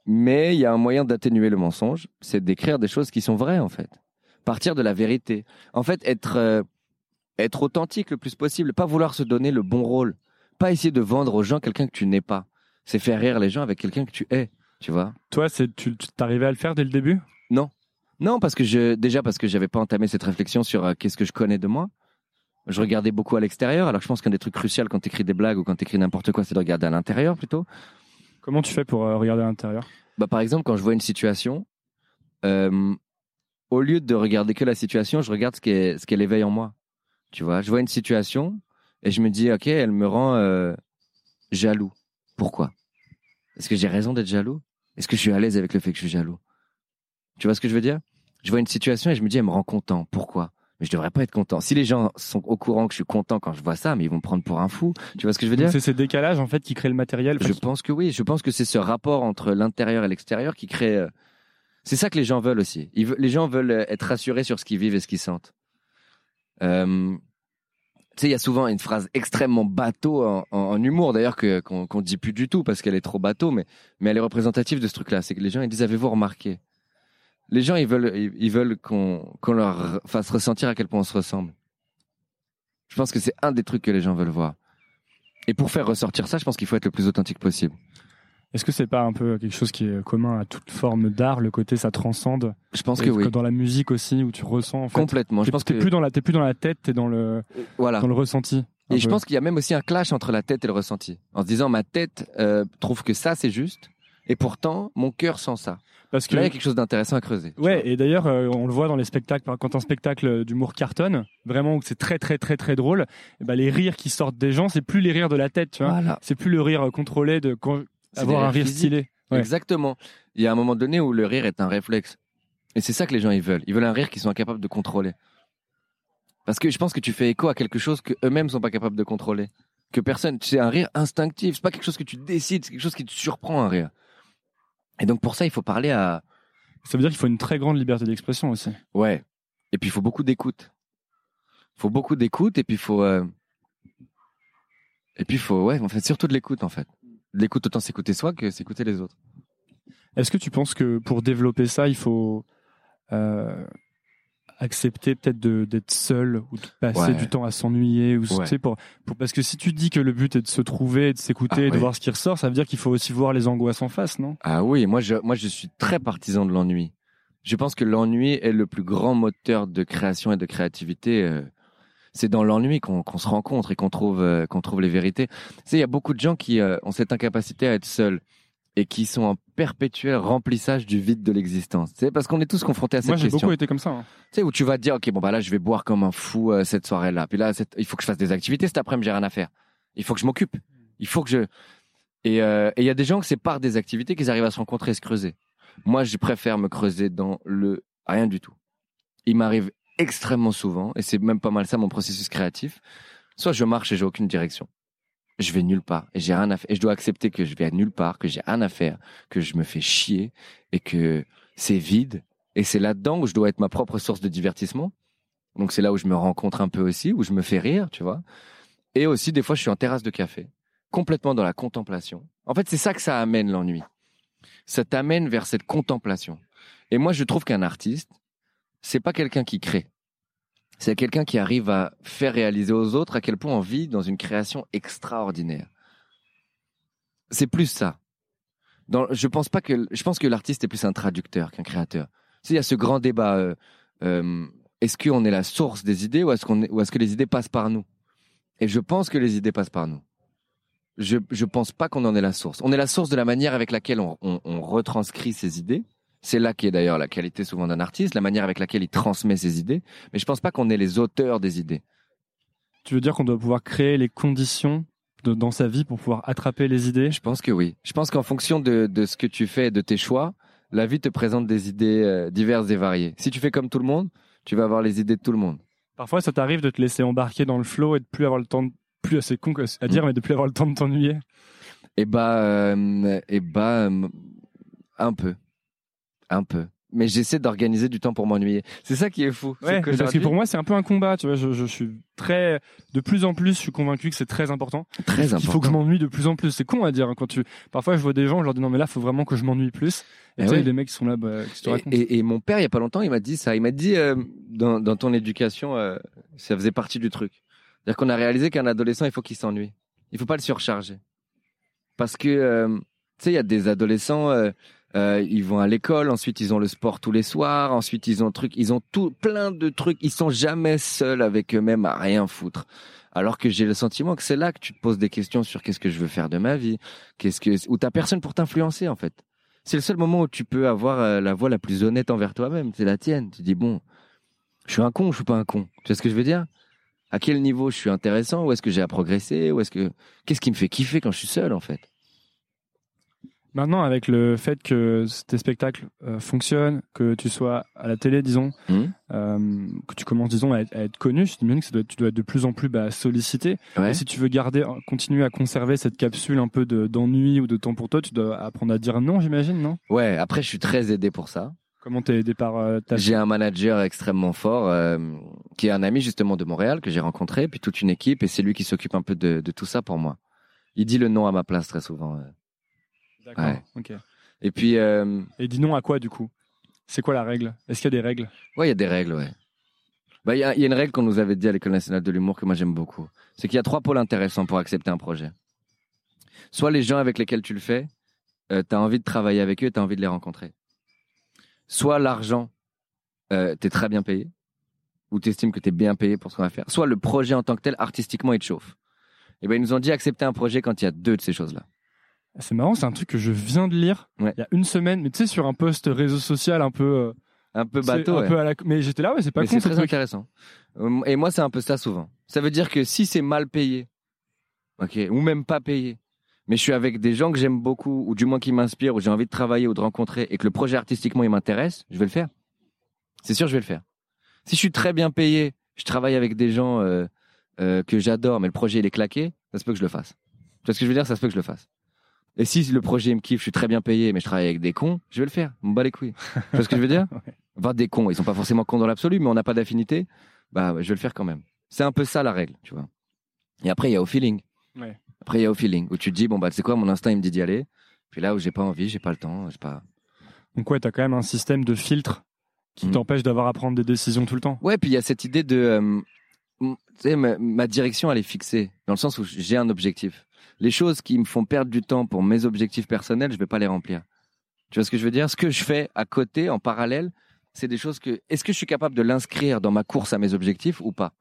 mais il y a un moyen d'atténuer le mensonge, c'est d'écrire des choses qui sont vraies, en fait. Partir de la vérité. En fait, être, euh, être authentique le plus possible, pas vouloir se donner le bon rôle. Pas essayer de vendre aux gens quelqu'un que tu n'es pas. C'est faire rire les gens avec quelqu'un que tu es, tu vois. Toi, c'est tu t'arrivais à le faire dès le début? Non, parce que je déjà parce que j'avais pas entamé cette réflexion sur euh, qu'est-ce que je connais de moi. Je regardais beaucoup à l'extérieur. Alors je pense qu'un des trucs cruciaux quand tu écris des blagues ou quand tu écris n'importe quoi, c'est de regarder à l'intérieur plutôt. Comment tu fais pour euh, regarder à l'intérieur? Bah par exemple, quand je vois une situation, euh, au lieu de regarder que la situation, je regarde ce qu'elle ce qu'elle éveille en moi. Tu vois, je vois une situation et je me dis ok, elle me rend euh, jaloux. Pourquoi? Est-ce que j'ai raison d'être jaloux? Est-ce que je suis à l'aise avec le fait que je suis jaloux? Tu vois ce que je veux dire? Je vois une situation et je me dis elle me rend content. Pourquoi? Mais je devrais pas être content. Si les gens sont au courant que je suis content quand je vois ça, mais ils vont me prendre pour un fou. Tu vois ce que je veux dire? C'est ces décalages en fait qui créent le matériel. je pense que oui. Je pense que c'est ce rapport entre l'intérieur et l'extérieur qui crée. euh, C'est ça que les gens veulent aussi. Ils veulent- les gens veulent euh, être rassurés sur ce qu'ils vivent et ce qu'ils sentent. Euh, Tu sais, il y a souvent une phrase extrêmement bateau en, humour, d'ailleurs, que, qu'on dit plus du tout parce qu'elle est trop bateau, mais, mais elle est représentative de ce truc-là. C'est que les gens, ils disent, avez-vous remarqué? Les gens, ils veulent, ils veulent qu'on, qu'on leur fasse ressentir à quel point on se ressemble. Je pense que c'est un des trucs que les gens veulent voir. Et pour faire ressortir ça, je pense qu'il faut être le plus authentique possible. Est-ce que c'est pas un peu quelque chose qui est commun à toute forme d'art, le côté ça transcende? Je pense que oui. Dans la musique aussi, où tu ressens en fait. Complètement. Je T'es pense t'es que plus dans la, t'es plus dans la tête, t'es dans le, voilà. dans le ressenti. Et je pense qu'il y a même aussi un clash entre la tête et le ressenti. En se disant ma tête euh, trouve que ça c'est juste, et pourtant mon cœur sent ça. parce que Là il y a quelque chose d'intéressant à creuser. Ouais, et d'ailleurs, euh, on le voit dans les spectacles, quand un spectacle d'humour cartonne, vraiment où c'est très très très très drôle, et ben les rires qui sortent des gens, c'est plus les rires de la tête, tu vois. Voilà. C'est plus le rire contrôlé de quand- avoir un rire stylé. Ouais. Exactement. Il y a un moment donné où le rire est un réflexe. Et c'est ça que les gens ils veulent. Ils veulent un rire qu'ils sont incapables de contrôler. Parce que je pense que tu fais écho à quelque chose que eux-mêmes sont pas capables de contrôler. Que personne, c'est un rire instinctif. C'est pas quelque chose que tu décides, c'est quelque chose qui te surprend un rire. Et donc pour ça, il faut parler à, Ça veut dire qu'il faut une très grande liberté d'expression aussi. Ouais. Et puis il faut beaucoup d'écoute. Il faut beaucoup d'écoute et puis il faut euh, et puis il faut ouais, en fait surtout de l'écoute en fait. L'écoute autant s'écouter soi que s'écouter les autres. Est-ce que tu penses que pour développer ça, il faut euh, accepter peut-être de- d'être seul ou de passer Ouais. du temps à s'ennuyer ou Ouais. tu sais, pour, pour- parce que si tu dis que le but est de se trouver, de s'écouter, Ah et de voir ce qui ressort, ça veut dire qu'il faut aussi voir les angoisses en face, non? Ah oui, moi je moi je suis très partisan de l'ennui. Je pense que l'ennui est le plus grand moteur de création et de créativité. euh, C'est dans l'ennui qu'on qu'on se rencontre et qu'on trouve euh, qu'on trouve les vérités. Tu sais, il y a beaucoup de gens qui euh, ont cette incapacité à être seuls et qui sont en perpétuel remplissage du vide de l'existence. C'est parce qu'on est tous confrontés à cette Moi, j'ai question. beaucoup été comme ça. hein. Tu sais, où tu vas te dire, OK, bon, bah là, je vais boire comme un fou euh, cette soirée-là. Puis là, cette- il faut que je fasse des activités cet après-midi, j'ai rien à faire. Il faut que je m'occupe. Il faut que je. Et euh, et il y a des gens que c'est par des activités qu'ils arrivent à se rencontrer et se creuser. Moi, je préfère me creuser dans le rien du tout. Il m'arrive extrêmement souvent, et c'est même pas mal ça mon processus créatif. Soit je marche et j'ai aucune direction. Je vais nulle part et j'ai rien à faire. Et je dois accepter que je vais à nulle part, que j'ai rien à faire, que je me fais chier et que c'est vide. Et c'est là-dedans où je dois être ma propre source de divertissement. Donc c'est là où je me rencontre un peu aussi, où je me fais rire, tu vois. Et aussi, des fois, je suis en terrasse de café, complètement dans la contemplation. En fait, c'est ça que ça amène l'ennui. Ça t'amène vers cette contemplation. Et moi, je trouve qu'un artiste, c'est pas quelqu'un qui crée. C'est quelqu'un qui arrive à faire réaliser aux autres à quel point on vit dans une création extraordinaire. C'est plus ça. Je pense pas que, je pense que l'artiste est plus un traducteur qu'un créateur. Il y a ce grand débat. Euh, euh, est-ce qu'on est la source des idées ou est-ce qu'on est, ou est-ce que les idées passent par nous? Et je pense que les idées passent par nous. Je je pense pas qu'on en est la source. On est la source de la manière avec laquelle on, on, on retranscrit ces idées. C'est là qu'est d'ailleurs la qualité souvent d'un artiste, la manière avec laquelle il transmet ses idées. Mais je pense pas qu'on est les auteurs des idées. Tu veux dire qu'on doit pouvoir créer les conditions de, dans sa vie pour pouvoir attraper les idées? Je pense que oui. Je pense qu'en fonction de, de ce que tu fais et de tes choix, la vie te présente des idées euh, diverses et variées. Si tu fais comme tout le monde, tu vas avoir les idées de tout le monde. Parfois, ça t'arrive de te laisser embarquer dans le flow et de plus avoir le temps, de, plus assez con à dire, mais de plus avoir le temps de t'ennuyer? Et bah, euh, et bah, euh, un peu, un peu. Mais j'essaie d'organiser du temps pour m'ennuyer. C'est ça qui est fou. Parce que pour moi, c'est un peu un combat. Tu vois, je, je suis très, de plus en plus, je suis convaincu que c'est très important. très Il faut important. que je m'ennuie de plus en plus. C'est con à dire. hein, quand tu, parfois, je vois des gens, je leur dis non, mais là, faut vraiment que je m'ennuie plus. Et Eh tu sais, oui. les mecs qui sont là, bah, qui Et, racontent. et- et mon père, il y a pas longtemps, il m'a dit ça. Il m'a dit euh, dans, dans ton éducation, euh, ça faisait partie du truc. C'est-à-dire qu'on a réalisé qu'un adolescent, il faut qu'il s'ennuie. Il faut pas le surcharger. Parce que, euh, tu sais, il y a des adolescents, euh, euh, ils vont à l'école, ensuite ils ont le sport tous les soirs, ensuite ils ont truc, ils ont tout plein de trucs. Ils sont jamais seuls avec eux-mêmes à rien foutre. Alors que j'ai le sentiment que c'est là que tu te poses des questions sur qu'est-ce que je veux faire de ma vie, qu'est-ce que, où t'as personne pour t'influencer en fait. C'est le seul moment où tu peux avoir euh, la voix la plus honnête envers toi-même. C'est la tienne. Tu dis bon, je suis un con, je suis pas un con? Tu vois ce que je veux dire? À quel niveau je suis intéressant? Où est-ce que j'ai à progresser? Où est-ce que qu'est-ce qui me fait kiffer quand je suis seul en fait? Maintenant, avec le fait que tes spectacles euh, fonctionnent, que tu sois à la télé, disons, Mhm. euh, que tu commences, disons, à être, à être connu, je que ça doit tu dois être de plus en plus bah, sollicité. Ouais. Et si tu veux garder, continuer à conserver cette capsule un peu de- d'ennui ou de temps pour toi, tu dois apprendre à dire non, j'imagine, non? Ouais. Après, je suis très aidé pour ça. Comment t'es aidé par euh, ta J'ai un manager extrêmement fort euh, qui est un ami justement de Montréal que j'ai rencontré, puis toute une équipe, et c'est lui qui s'occupe un peu de, de tout ça pour moi. Il dit le non à ma place très souvent. D'accord. Ouais. ok. Et puis, euh, Et dis non à quoi du coup? C'est quoi la règle? Est-ce qu'il y a des règles? Ouais, il y a des règles, ouais. Bah, il y, a il y a une règle qu'on nous avait dit à l'École nationale de l'humour que moi j'aime beaucoup. C'est qu'il y a trois pôles intéressants pour accepter un projet. Soit les gens avec lesquels tu le fais, euh, tu as envie de travailler avec eux, tu as envie de les rencontrer. Soit l'argent, euh, tu es très bien payé, ou tu estimes que tu es bien payé pour ce qu'on va faire. Soit le projet en tant que tel, artistiquement, il te chauffe. Et ben ils nous ont dit accepter un projet quand il y a deux de ces choses-là. C'est marrant, c'est un truc que je viens de lire Ouais. il y a une semaine, mais tu sais, sur un post réseau social un peu. euh, Un peu bateau, un ouais. peu à la... Mais j'étais là, ouais, c'est pas Mais con c'est ce très truc. intéressant. Euh, Et moi, c'est un peu ça souvent. Ça veut dire que si c'est mal payé, ok, ou même pas payé, mais je suis avec des gens que j'aime beaucoup, ou du moins qui m'inspirent, ou j'ai envie de travailler ou de rencontrer, et que le projet artistiquement il m'intéresse, je vais le faire. C'est sûr, je vais le faire. Si je suis très bien payé, je travaille avec des gens euh, euh, que j'adore, mais le projet il est claqué, ça se peut que je le fasse. Tu vois ce que je veux dire? Ça se peut que je le fasse. Et si le projet me kiffe, je suis très bien payé, mais je travaille avec des cons, je vais le faire. On me bat les couilles. tu vois ce que je veux dire Ouais. Enfin, des cons, ils sont pas forcément cons dans l'absolu, mais on n'a pas d'affinité. Bah, je vais le faire quand même. C'est un peu ça la règle, tu vois. Et après, il y a au feeling. Ouais. Après, il y a au feeling, où tu te dis, bon, bah, tu sais quoi, mon instinct, il me dit d'y aller. Puis là où j'ai pas envie, j'ai pas le temps, j'ai pas. Donc ouais, t'as quand même un système de filtre qui Mhm. t'empêche d'avoir à prendre des décisions tout le temps. Ouais, puis il y a cette idée de. euh, tu sais, ma, ma direction, elle est fixée, dans le sens où j'ai un objectif. Les choses qui me font perdre du temps pour mes objectifs personnels, je vais pas les remplir. Tu vois ce que je veux dire? Ce que je fais à côté, en parallèle, c'est des choses que. Est-ce que je suis capable de l'inscrire dans ma course à mes objectifs ou pas?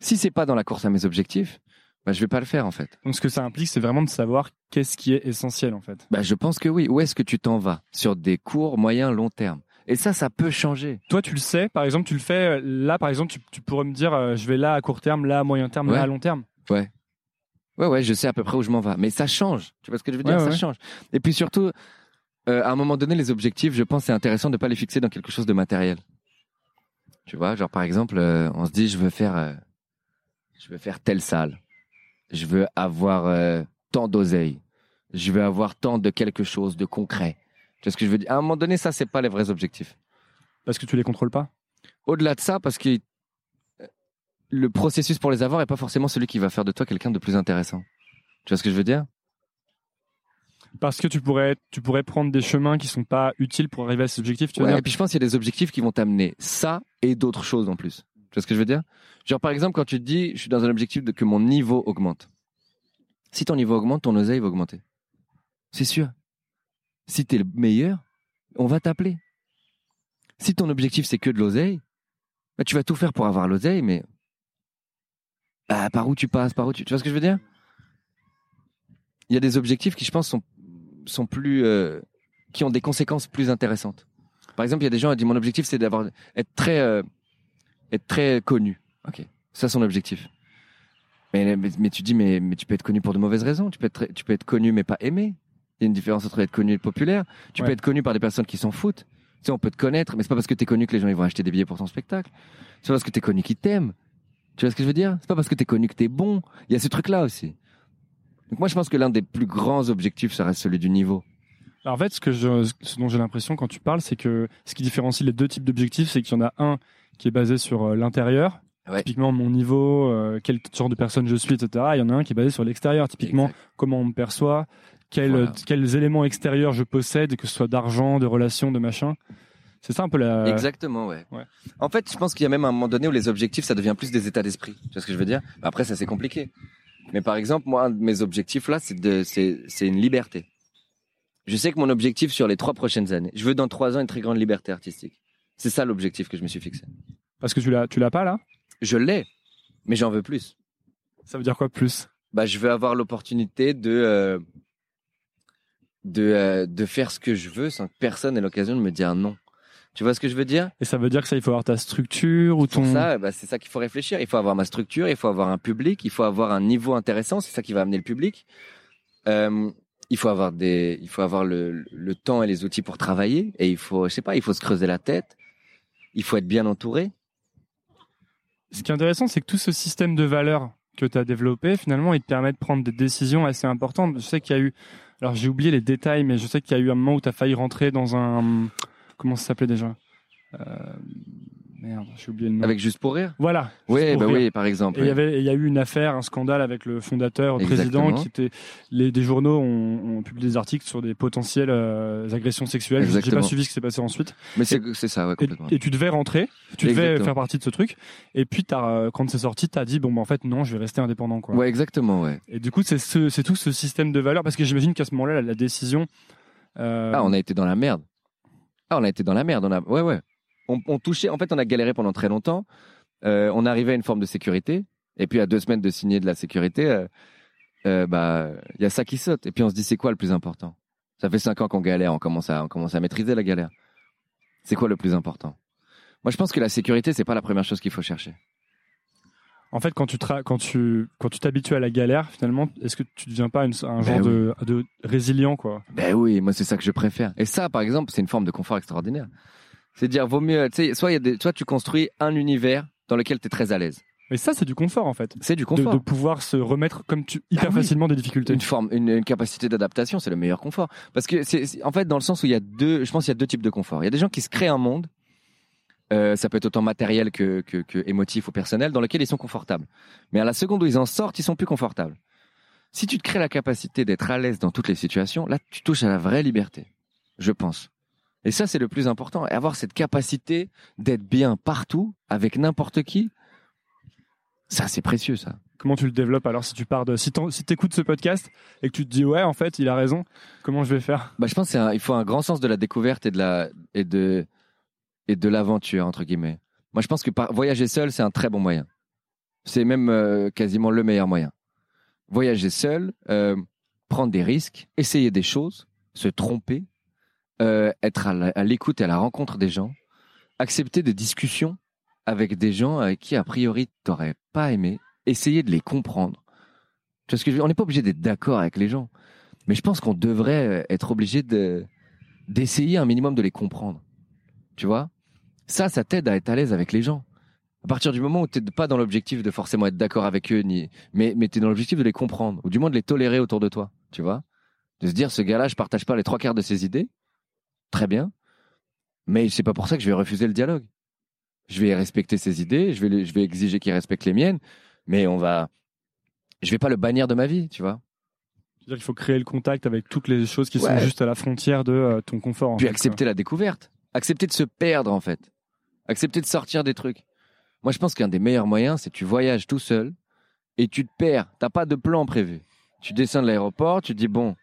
Si c'est pas dans la course à mes objectifs, bah, je vais pas le faire en fait. Donc ce que ça implique, c'est vraiment de savoir qu'est-ce qui est essentiel en fait. Bah, je pense que oui. Où est-ce que tu t'en vas? Sur des courts, moyens, long terme. Et ça, ça peut changer. Toi, tu le sais, par exemple, tu le fais euh, là, par exemple, tu, tu pourrais me dire, euh, je vais là à court terme, là à moyen terme, Ouais. là à long terme. Ouais. Ouais, ouais, je sais à peu près où je m'en vais. Mais ça change. Tu vois ce que je veux dire? Ouais, Ça ouais. change. Et puis surtout, euh, à un moment donné, les objectifs, je pense, c'est intéressant de ne pas les fixer dans quelque chose de matériel. Tu vois, genre par exemple, euh, on se dit, je veux faire, euh, je veux faire telle salle. Je veux avoir tant d'oseille. Je veux avoir tant de quelque chose de concret. Tu vois ce que je veux dire? À un moment donné, ça, c'est pas les vrais objectifs. Parce que tu les contrôles pas? Au-delà de ça, parce que le processus pour les avoir est pas forcément celui qui va faire de toi quelqu'un de plus intéressant. Tu vois ce que je veux dire? Parce que tu pourrais, tu pourrais prendre des chemins qui sont pas utiles pour arriver à ces objectifs. Tu Ouais, et puis je pense qu'il y a des objectifs qui vont t'amener ça et d'autres choses en plus. Tu vois ce que je veux dire? Genre par exemple quand tu te dis je suis dans un objectif de que mon niveau augmente. Si ton niveau augmente, ton oseille va augmenter. C'est sûr. Si t'es le meilleur, on va t'appeler. Si ton objectif c'est que de l'oseille, bah, tu vas tout faire pour avoir l'oseille, mais bah, par où tu passes, par où tu, tu vois ce que je veux dire? Il y a des objectifs qui, je pense, sont sont plus euh, qui ont des conséquences plus intéressantes. Par exemple, il y a des gens qui disent mon objectif c'est d'avoir être très euh, être très connu. Ok, ça son objectif. Mais, mais, mais tu dis mais, mais tu peux être connu pour de mauvaises raisons. Tu peux être tu peux être connu mais pas aimé. Il y a une différence entre être connu et être populaire. Tu Ouais. peux être connu par des personnes qui s'en foutent. Tu sais, on peut te connaître, mais c'est pas parce que t'es connu que les gens ils vont acheter des billets pour ton spectacle. C'est pas parce que t'es connu qu'ils t'aiment. Tu vois ce que je veux dire? C'est pas parce que t'es connu que t'es bon. Il y a ce truc-là aussi. Donc moi, je pense que l'un des plus grands objectifs, ça reste celui du niveau. Alors, en fait, ce, que je, ce dont j'ai l'impression quand tu parles, c'est que ce qui différencie les deux types d'objectifs, c'est qu'il y en a un qui est basé sur euh, l'intérieur, Ouais. typiquement mon niveau, euh, quel genre de personne je suis, etc. Et il y en a un qui est basé sur l'extérieur, typiquement Exact. comment on me perçoit, quel- Voilà. quels éléments extérieurs je possède, que ce soit d'argent, de relations, de machin. C'est ça un peu la. Exactement, ouais. ouais. En fait, je pense qu'il y a même un moment donné où les objectifs, ça devient plus des états d'esprit. Tu vois ce que je veux dire? Après, ça c'est compliqué. Mais par exemple, moi, un de mes objectifs là, c'est de, c'est, c'est une liberté. Je sais que mon objectif sur les trois prochaines années, je veux dans trois ans une très grande liberté artistique. C'est ça l'objectif que je me suis fixé. Parce que tu l'as, tu l'as pas là? Je l'ai, mais j'en veux plus. Ça veut dire quoi plus? Bah, je veux avoir l'opportunité de euh, de euh, de faire ce que je veux sans que personne n'ait l'occasion de me dire non. Tu vois ce que je veux dire? Et ça veut dire que ça, il faut avoir ta structure ou ton. Pour ça, bah, c'est ça qu'il faut réfléchir. Il faut avoir ma structure, il faut avoir un public, il faut avoir un niveau intéressant. C'est ça qui va amener le public. Euh, il faut avoir des, il faut avoir le, le temps et les outils pour travailler. Et il faut, je sais pas, il faut se creuser la tête. Il faut être bien entouré. Ce qui est intéressant, c'est que tout ce système de valeurs que tu as développé, finalement, il te permet de prendre des décisions assez importantes. Je sais qu'il y a eu, alors j'ai oublié les détails, mais je sais qu'il y a eu un moment où tu as failli rentrer dans un, comment ça s'appelait déjà euh... Merde, j'ai oublié le nom. Avec juste pour rire. Voilà. Oui, bah rire. oui, par exemple. Et il y oui. y a eu une affaire, un scandale avec le fondateur, le président, qui était, les, des journaux ont, ont publié des articles sur des potentielles euh, agressions sexuelles. J'ai Exactement. pas suivi ce qui s'est passé ensuite. Mais c'est, ça, ouais, complètement. et tu devais rentrer, tu devais Exactement. faire partie de ce truc. Et puis, t'as, euh, quand c'est sorti, t'as dit, bon, bah, en fait, non, je vais rester indépendant, quoi. Ouais, exactement, ouais. Et du coup, c'est ce, c'est tout ce système de valeurs, parce que j'imagine qu'à ce moment-là, la, la décision. euh, Ah, on a été dans la merde. Ah, on a été dans la merde. On a, ouais, ouais. On, touchait. En fait, on a galéré pendant très longtemps. Euh, on arrivait à une forme de sécurité. Et puis, à deux semaines de signer de la sécurité, euh, euh, bah, il y a ça qui saute. Et puis, on se dit, c'est quoi le plus important? Ça fait cinq ans qu'on galère. On commence à, on commence à maîtriser la galère. C'est quoi le plus important? Moi, je pense que la sécurité, c'est pas la première chose qu'il faut chercher. En fait, quand tu, quand tu, quand tu t'habitues à la galère, finalement, est-ce que tu deviens pas une- un genre Ben de, de résilient, quoi? Ben oui, moi c'est ça que je préfère. Et ça, par exemple, c'est une forme de confort extraordinaire. C'est dire, vaut mieux, tu sais, soit il y a des, soit tu construis un univers dans lequel tu es très à l'aise. Mais ça, c'est du confort, en fait. C'est du De, confort. de pouvoir se remettre comme tu, hyper Ah oui. facilement des difficultés. Une forme, une, une capacité d'adaptation, c'est le meilleur confort. Parce que c'est, c'est- en fait, dans le sens où il y a deux, je pense qu'il y a deux types de confort. Il y a des gens qui se créent un monde, euh, ça peut être autant matériel que, que, que émotif ou personnel, dans lequel ils sont confortables. Mais à la seconde où ils en sortent, ils sont plus confortables. Si tu te crées la capacité d'être à l'aise dans toutes les situations, là, tu touches à la vraie liberté. Je pense. Et ça, c'est le plus important. Et avoir cette capacité d'être bien partout, avec n'importe qui, ça, c'est précieux, ça. Comment tu le développes alors si tu pars de si t'en- si t'écoutes ce podcast et que tu te dis ouais en fait il a raison comment je vais faire? Bah, je pense qu'il faut un grand sens de la découverte et de la et de et de l'aventure entre guillemets. Moi, je pense que voyager seul, c'est un très bon moyen. C'est même euh, quasiment le meilleur moyen. Voyager seul, euh, prendre des risques, essayer des choses, se tromper, euh, être à l'écoute et à la rencontre des gens, accepter des discussions avec des gens avec qui a priori t'aurais pas aimé, essayer de les comprendre. Tu vois ce que On n'est pas obligé d'être d'accord avec les gens, mais je pense qu'on devrait être obligé de d'essayer un minimum de les comprendre. Tu vois? Ça, ça t'aide à être à l'aise avec les gens. À partir du moment où tu n'es pas dans l'objectif de forcément être d'accord avec eux, ni, mais, mais tu es dans l'objectif de les comprendre, ou du moins de les tolérer autour de toi, tu vois De se dire, ce gars-là, je partage pas les trois quarts de ses idées, très bien, Mais c'est pas pour ça que je vais refuser le dialogue. Je vais respecter ses idées, je vais, les- je vais exiger qu'il respecte les miennes, mais on va, je vais pas le bannir de ma vie, tu vois. C'est-à-dire qu'il faut créer le contact avec toutes les choses qui sont juste à la frontière de euh, ton confort. en Puis fait, accepter la découverte, accepter de se perdre en fait, accepter de sortir des trucs. Moi, je pense qu'un des meilleurs moyens, c'est tu voyages tout seul et tu te perds. T'as pas de plan prévu. Tu descends de l'aéroport, tu dis bon,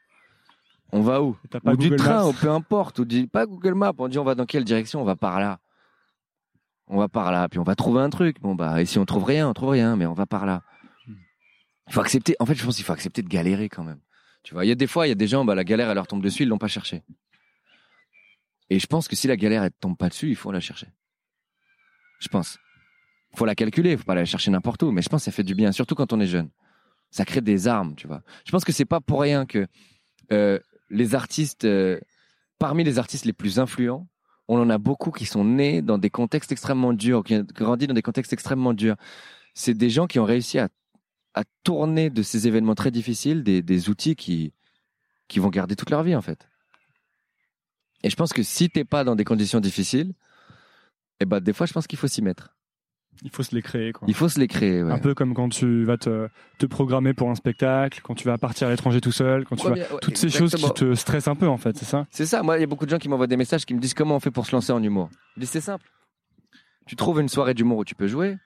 on va où? Ou du train, Maps. ou peu importe, ou du, pas Google Maps. On dit on va dans quelle direction? On va par là. On va par là, puis on va trouver un truc. Bon bah, et si on trouve rien, on trouve rien, mais on va par là. Il faut accepter. En fait, je pense qu'il faut accepter de galérer quand même. Tu vois, il y a des fois, il y a des gens, bah la galère elle leur tombe dessus, ils l'ont pas cherché. Et je pense que si la galère elle te tombe pas dessus, il faut la chercher. Je pense. Faut la calculer, faut pas la chercher n'importe où, mais je pense que ça fait du bien, surtout quand on est jeune. Ça crée des armes, tu vois. Je pense que c'est pas pour rien que euh, les artistes, euh, parmi les artistes les plus influents, on en a beaucoup qui sont nés dans des contextes extrêmement durs, qui ont grandi dans des contextes extrêmement durs. C'est des gens qui ont réussi à, tourner de ces événements très difficiles des, des outils qui, qui vont garder toute leur vie, en fait. Et je pense que si t'es pas dans des conditions difficiles, eh ben, des fois, je pense qu'il faut s'y mettre. Il faut se les créer. Quoi. Il faut se les créer, ouais. Un peu comme quand tu vas te, te programmer pour un spectacle, quand tu vas partir à l'étranger tout seul, quand tu vas... Ouais, Toutes ces choses qui te stressent un peu, en fait, c'est ça? C'est ça. Moi, il y a beaucoup de gens qui m'envoient des messages qui me disent comment on fait pour se lancer en humour? Je dis c'est simple. Tu trouves une soirée d'humour où tu peux jouer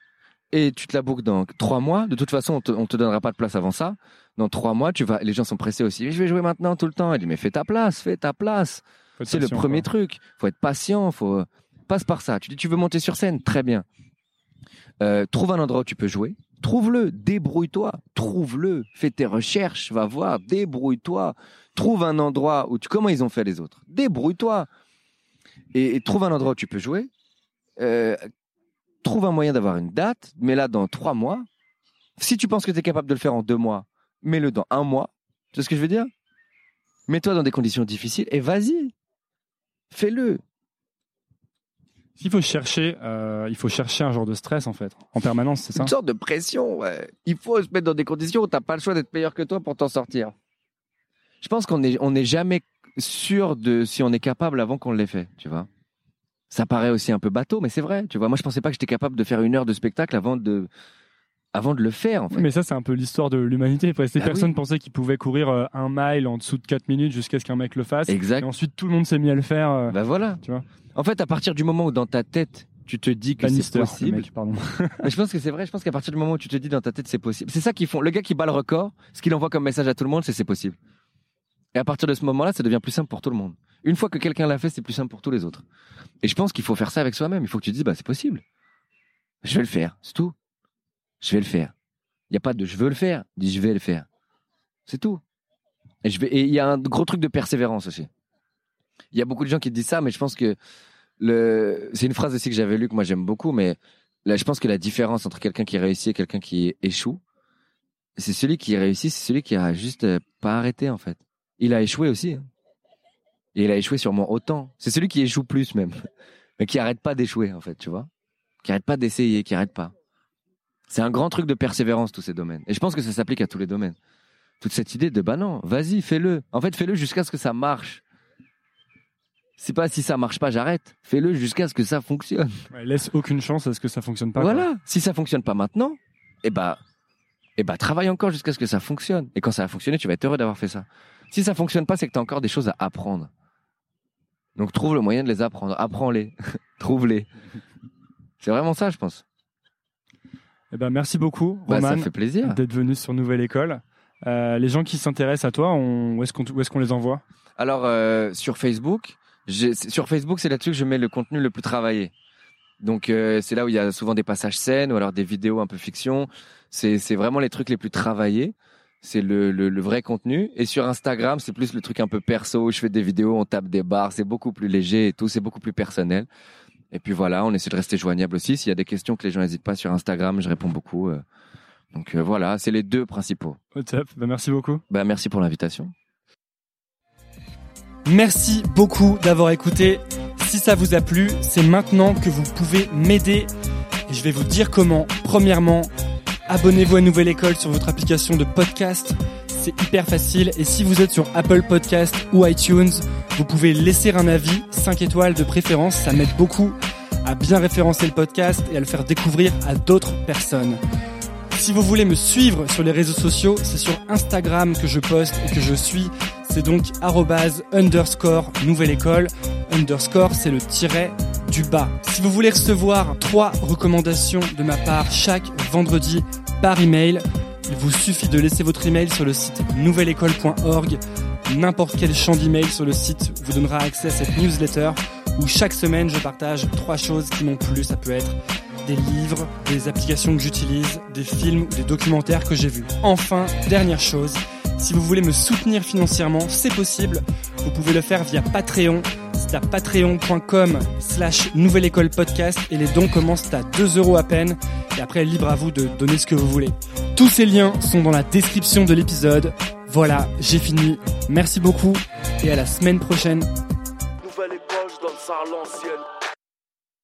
et tu te la boucles dans trois mois. De toute façon, on te, on te donnera pas de place avant ça. Dans trois mois, tu vas. Les gens sont pressés aussi. Je vais jouer maintenant tout le temps. Il dit mais fais ta place, fais ta place. C'est le premier quoi. truc. Faut être patient. Faut passe par ça. Tu dis tu veux monter sur scène, très bien. Euh, trouve un endroit où tu peux jouer. Trouve-le, débrouille-toi, trouve-le, fais tes recherches, va voir, débrouille-toi, trouve un endroit où tu comment ils ont fait les autres, débrouille-toi et, trouve un endroit où tu peux jouer. Euh, trouve un moyen d'avoir une date, mets-la dans trois mois. Si tu penses que tu es capable de le faire en deux mois, mets-le dans un mois. Tu sais ce que je veux dire? Mets-toi dans des conditions difficiles et vas-y, fais-le. Il faut chercher, euh, il faut chercher un genre de stress en fait, en permanence, c'est ça. Une sorte de pression, ouais. Il faut se mettre dans des conditions où t'as pas le choix d'être meilleur que toi pour t'en sortir. Je pense qu'on est, on n'est jamais sûr de si on est capable avant qu'on l'ait fait, tu vois. Ça paraît aussi un peu bateau, mais c'est vrai, tu vois. Moi, je pensais pas que j'étais capable de faire une heure de spectacle avant de, avant de le faire, en fait. Mais ça, c'est un peu l'histoire de l'humanité. Que Bah personne oui. pensait qu'ils pouvaient courir euh, un mile en dessous de 4 minutes jusqu'à ce qu'un mec le fasse. Exact. Et ensuite, tout le monde s'est mis à le faire. euh, Bah voilà. Tu vois. En fait, à partir du moment où dans ta tête, tu te dis que c'est possible. mec, pardon. Mais je pense que c'est vrai. Je pense qu'à partir du moment où tu te dis dans ta tête c'est possible, c'est ça qu'ils font. Le gars qui bat le record, ce qu'il envoie comme message à tout le monde, c'est c'est possible. Et à partir de ce moment-là, ça devient plus simple pour tout le monde. Une fois que quelqu'un l'a fait, c'est plus simple pour tous les autres. Et je pense qu'il faut faire ça avec soi-même. Il faut que tu te dises bah c'est possible. Je vais le faire, c'est tout. Je vais le faire. Il n'y a pas de je veux le faire, dis je vais le faire. C'est tout. Et il y a un gros truc de persévérance aussi. Il y a beaucoup de gens qui disent ça, mais je pense que c'est une phrase aussi que j'avais lue que moi j'aime beaucoup, mais là, je pense que la différence entre quelqu'un qui réussit et quelqu'un qui échoue, c'est celui qui réussit, c'est celui qui a juste euh, pas arrêté en fait. Il a échoué aussi. hein. Et il a échoué sûrement autant. C'est celui qui échoue plus même, mais qui arrête pas d'échouer en fait, tu vois. Qui arrête pas d'essayer, qui arrête pas. C'est un grand truc de persévérance tous ces domaines. Et je pense que ça s'applique à tous les domaines. Toute cette idée de bah non, vas-y, fais-le. En fait, fais-le jusqu'à ce que ça marche. C'est pas si ça marche pas, j'arrête. Fais-le jusqu'à ce que ça fonctionne. Ouais, laisse aucune chance à ce que ça fonctionne pas. quoi. Voilà. Si ça fonctionne pas maintenant, eh bah, eh bah, travaille encore jusqu'à ce que ça fonctionne. Et quand ça va fonctionner, tu vas être heureux d'avoir fait ça. Si ça fonctionne pas, c'est que tu as encore des choses à apprendre. Donc trouve le moyen de les apprendre. Apprends-les. Trouve-les. C'est vraiment ça, je pense. Eh ben, merci beaucoup, Bah, Roman, ça fait plaisir. d'être venu sur Nouvelle École. Euh, les gens qui s'intéressent à toi, on... où est-ce qu'on est-ce qu'on les envoie? Alors, euh, sur Facebook, sur Facebook, c'est là-dessus que je mets le contenu le plus travaillé. Donc, euh, c'est là où il y a souvent des passages scènes ou alors des vidéos un peu fiction. C'est c'est vraiment les trucs les plus travaillés. C'est le, le, le vrai contenu. Et sur Instagram, c'est plus le truc un peu perso. où Je fais des vidéos, on tape des barres. C'est beaucoup plus léger et tout. C'est beaucoup plus personnel. Et puis voilà, on essaie de rester joignable aussi. S'il y a des questions que les gens n'hésitent pas sur Instagram, je réponds beaucoup. euh. Donc euh, voilà, c'est les deux principaux. Au top. Ben, merci beaucoup. Bah, merci pour l'invitation. Merci beaucoup d'avoir écouté. Si ça vous a plu, c'est maintenant que vous pouvez m'aider. Et je vais vous dire comment. Premièrement, abonnez-vous à Nouvelle École sur votre application de podcast. Hyper facile. Et si vous êtes sur Apple Podcast ou iTunes, Vous pouvez laisser un avis, 5 étoiles de préférence, ça m'aide beaucoup à bien référencer le podcast et à le faire découvrir à d'autres personnes. Si vous voulez me suivre sur les réseaux sociaux, c'est sur Instagram que je poste et que je suis. C'est donc underscore nouvelle école. Underscore, c'est le tiret du bas. Si vous voulez recevoir trois recommandations de ma part chaque vendredi par email, il vous suffit de laisser votre email sur le site nouvelleécole.org. N'importe quel champ d'email sur le site vous donnera accès à cette newsletter où chaque semaine je partage trois choses qui m'ont plu. Ça peut être des livres, des applications que j'utilise, des films ou des documentaires que j'ai vus. Enfin, dernière chose, si vous voulez me soutenir financièrement, c'est possible. Vous pouvez le faire via Patreon. À patreon.com slash nouvelle école podcast et les dons commencent à 2 euros à peine. Et après, libre à vous de donner ce que vous voulez. Tous ces liens sont dans la description de l'épisode. Voilà, j'ai fini. Merci beaucoup et à la semaine prochaine. Nouvelle école.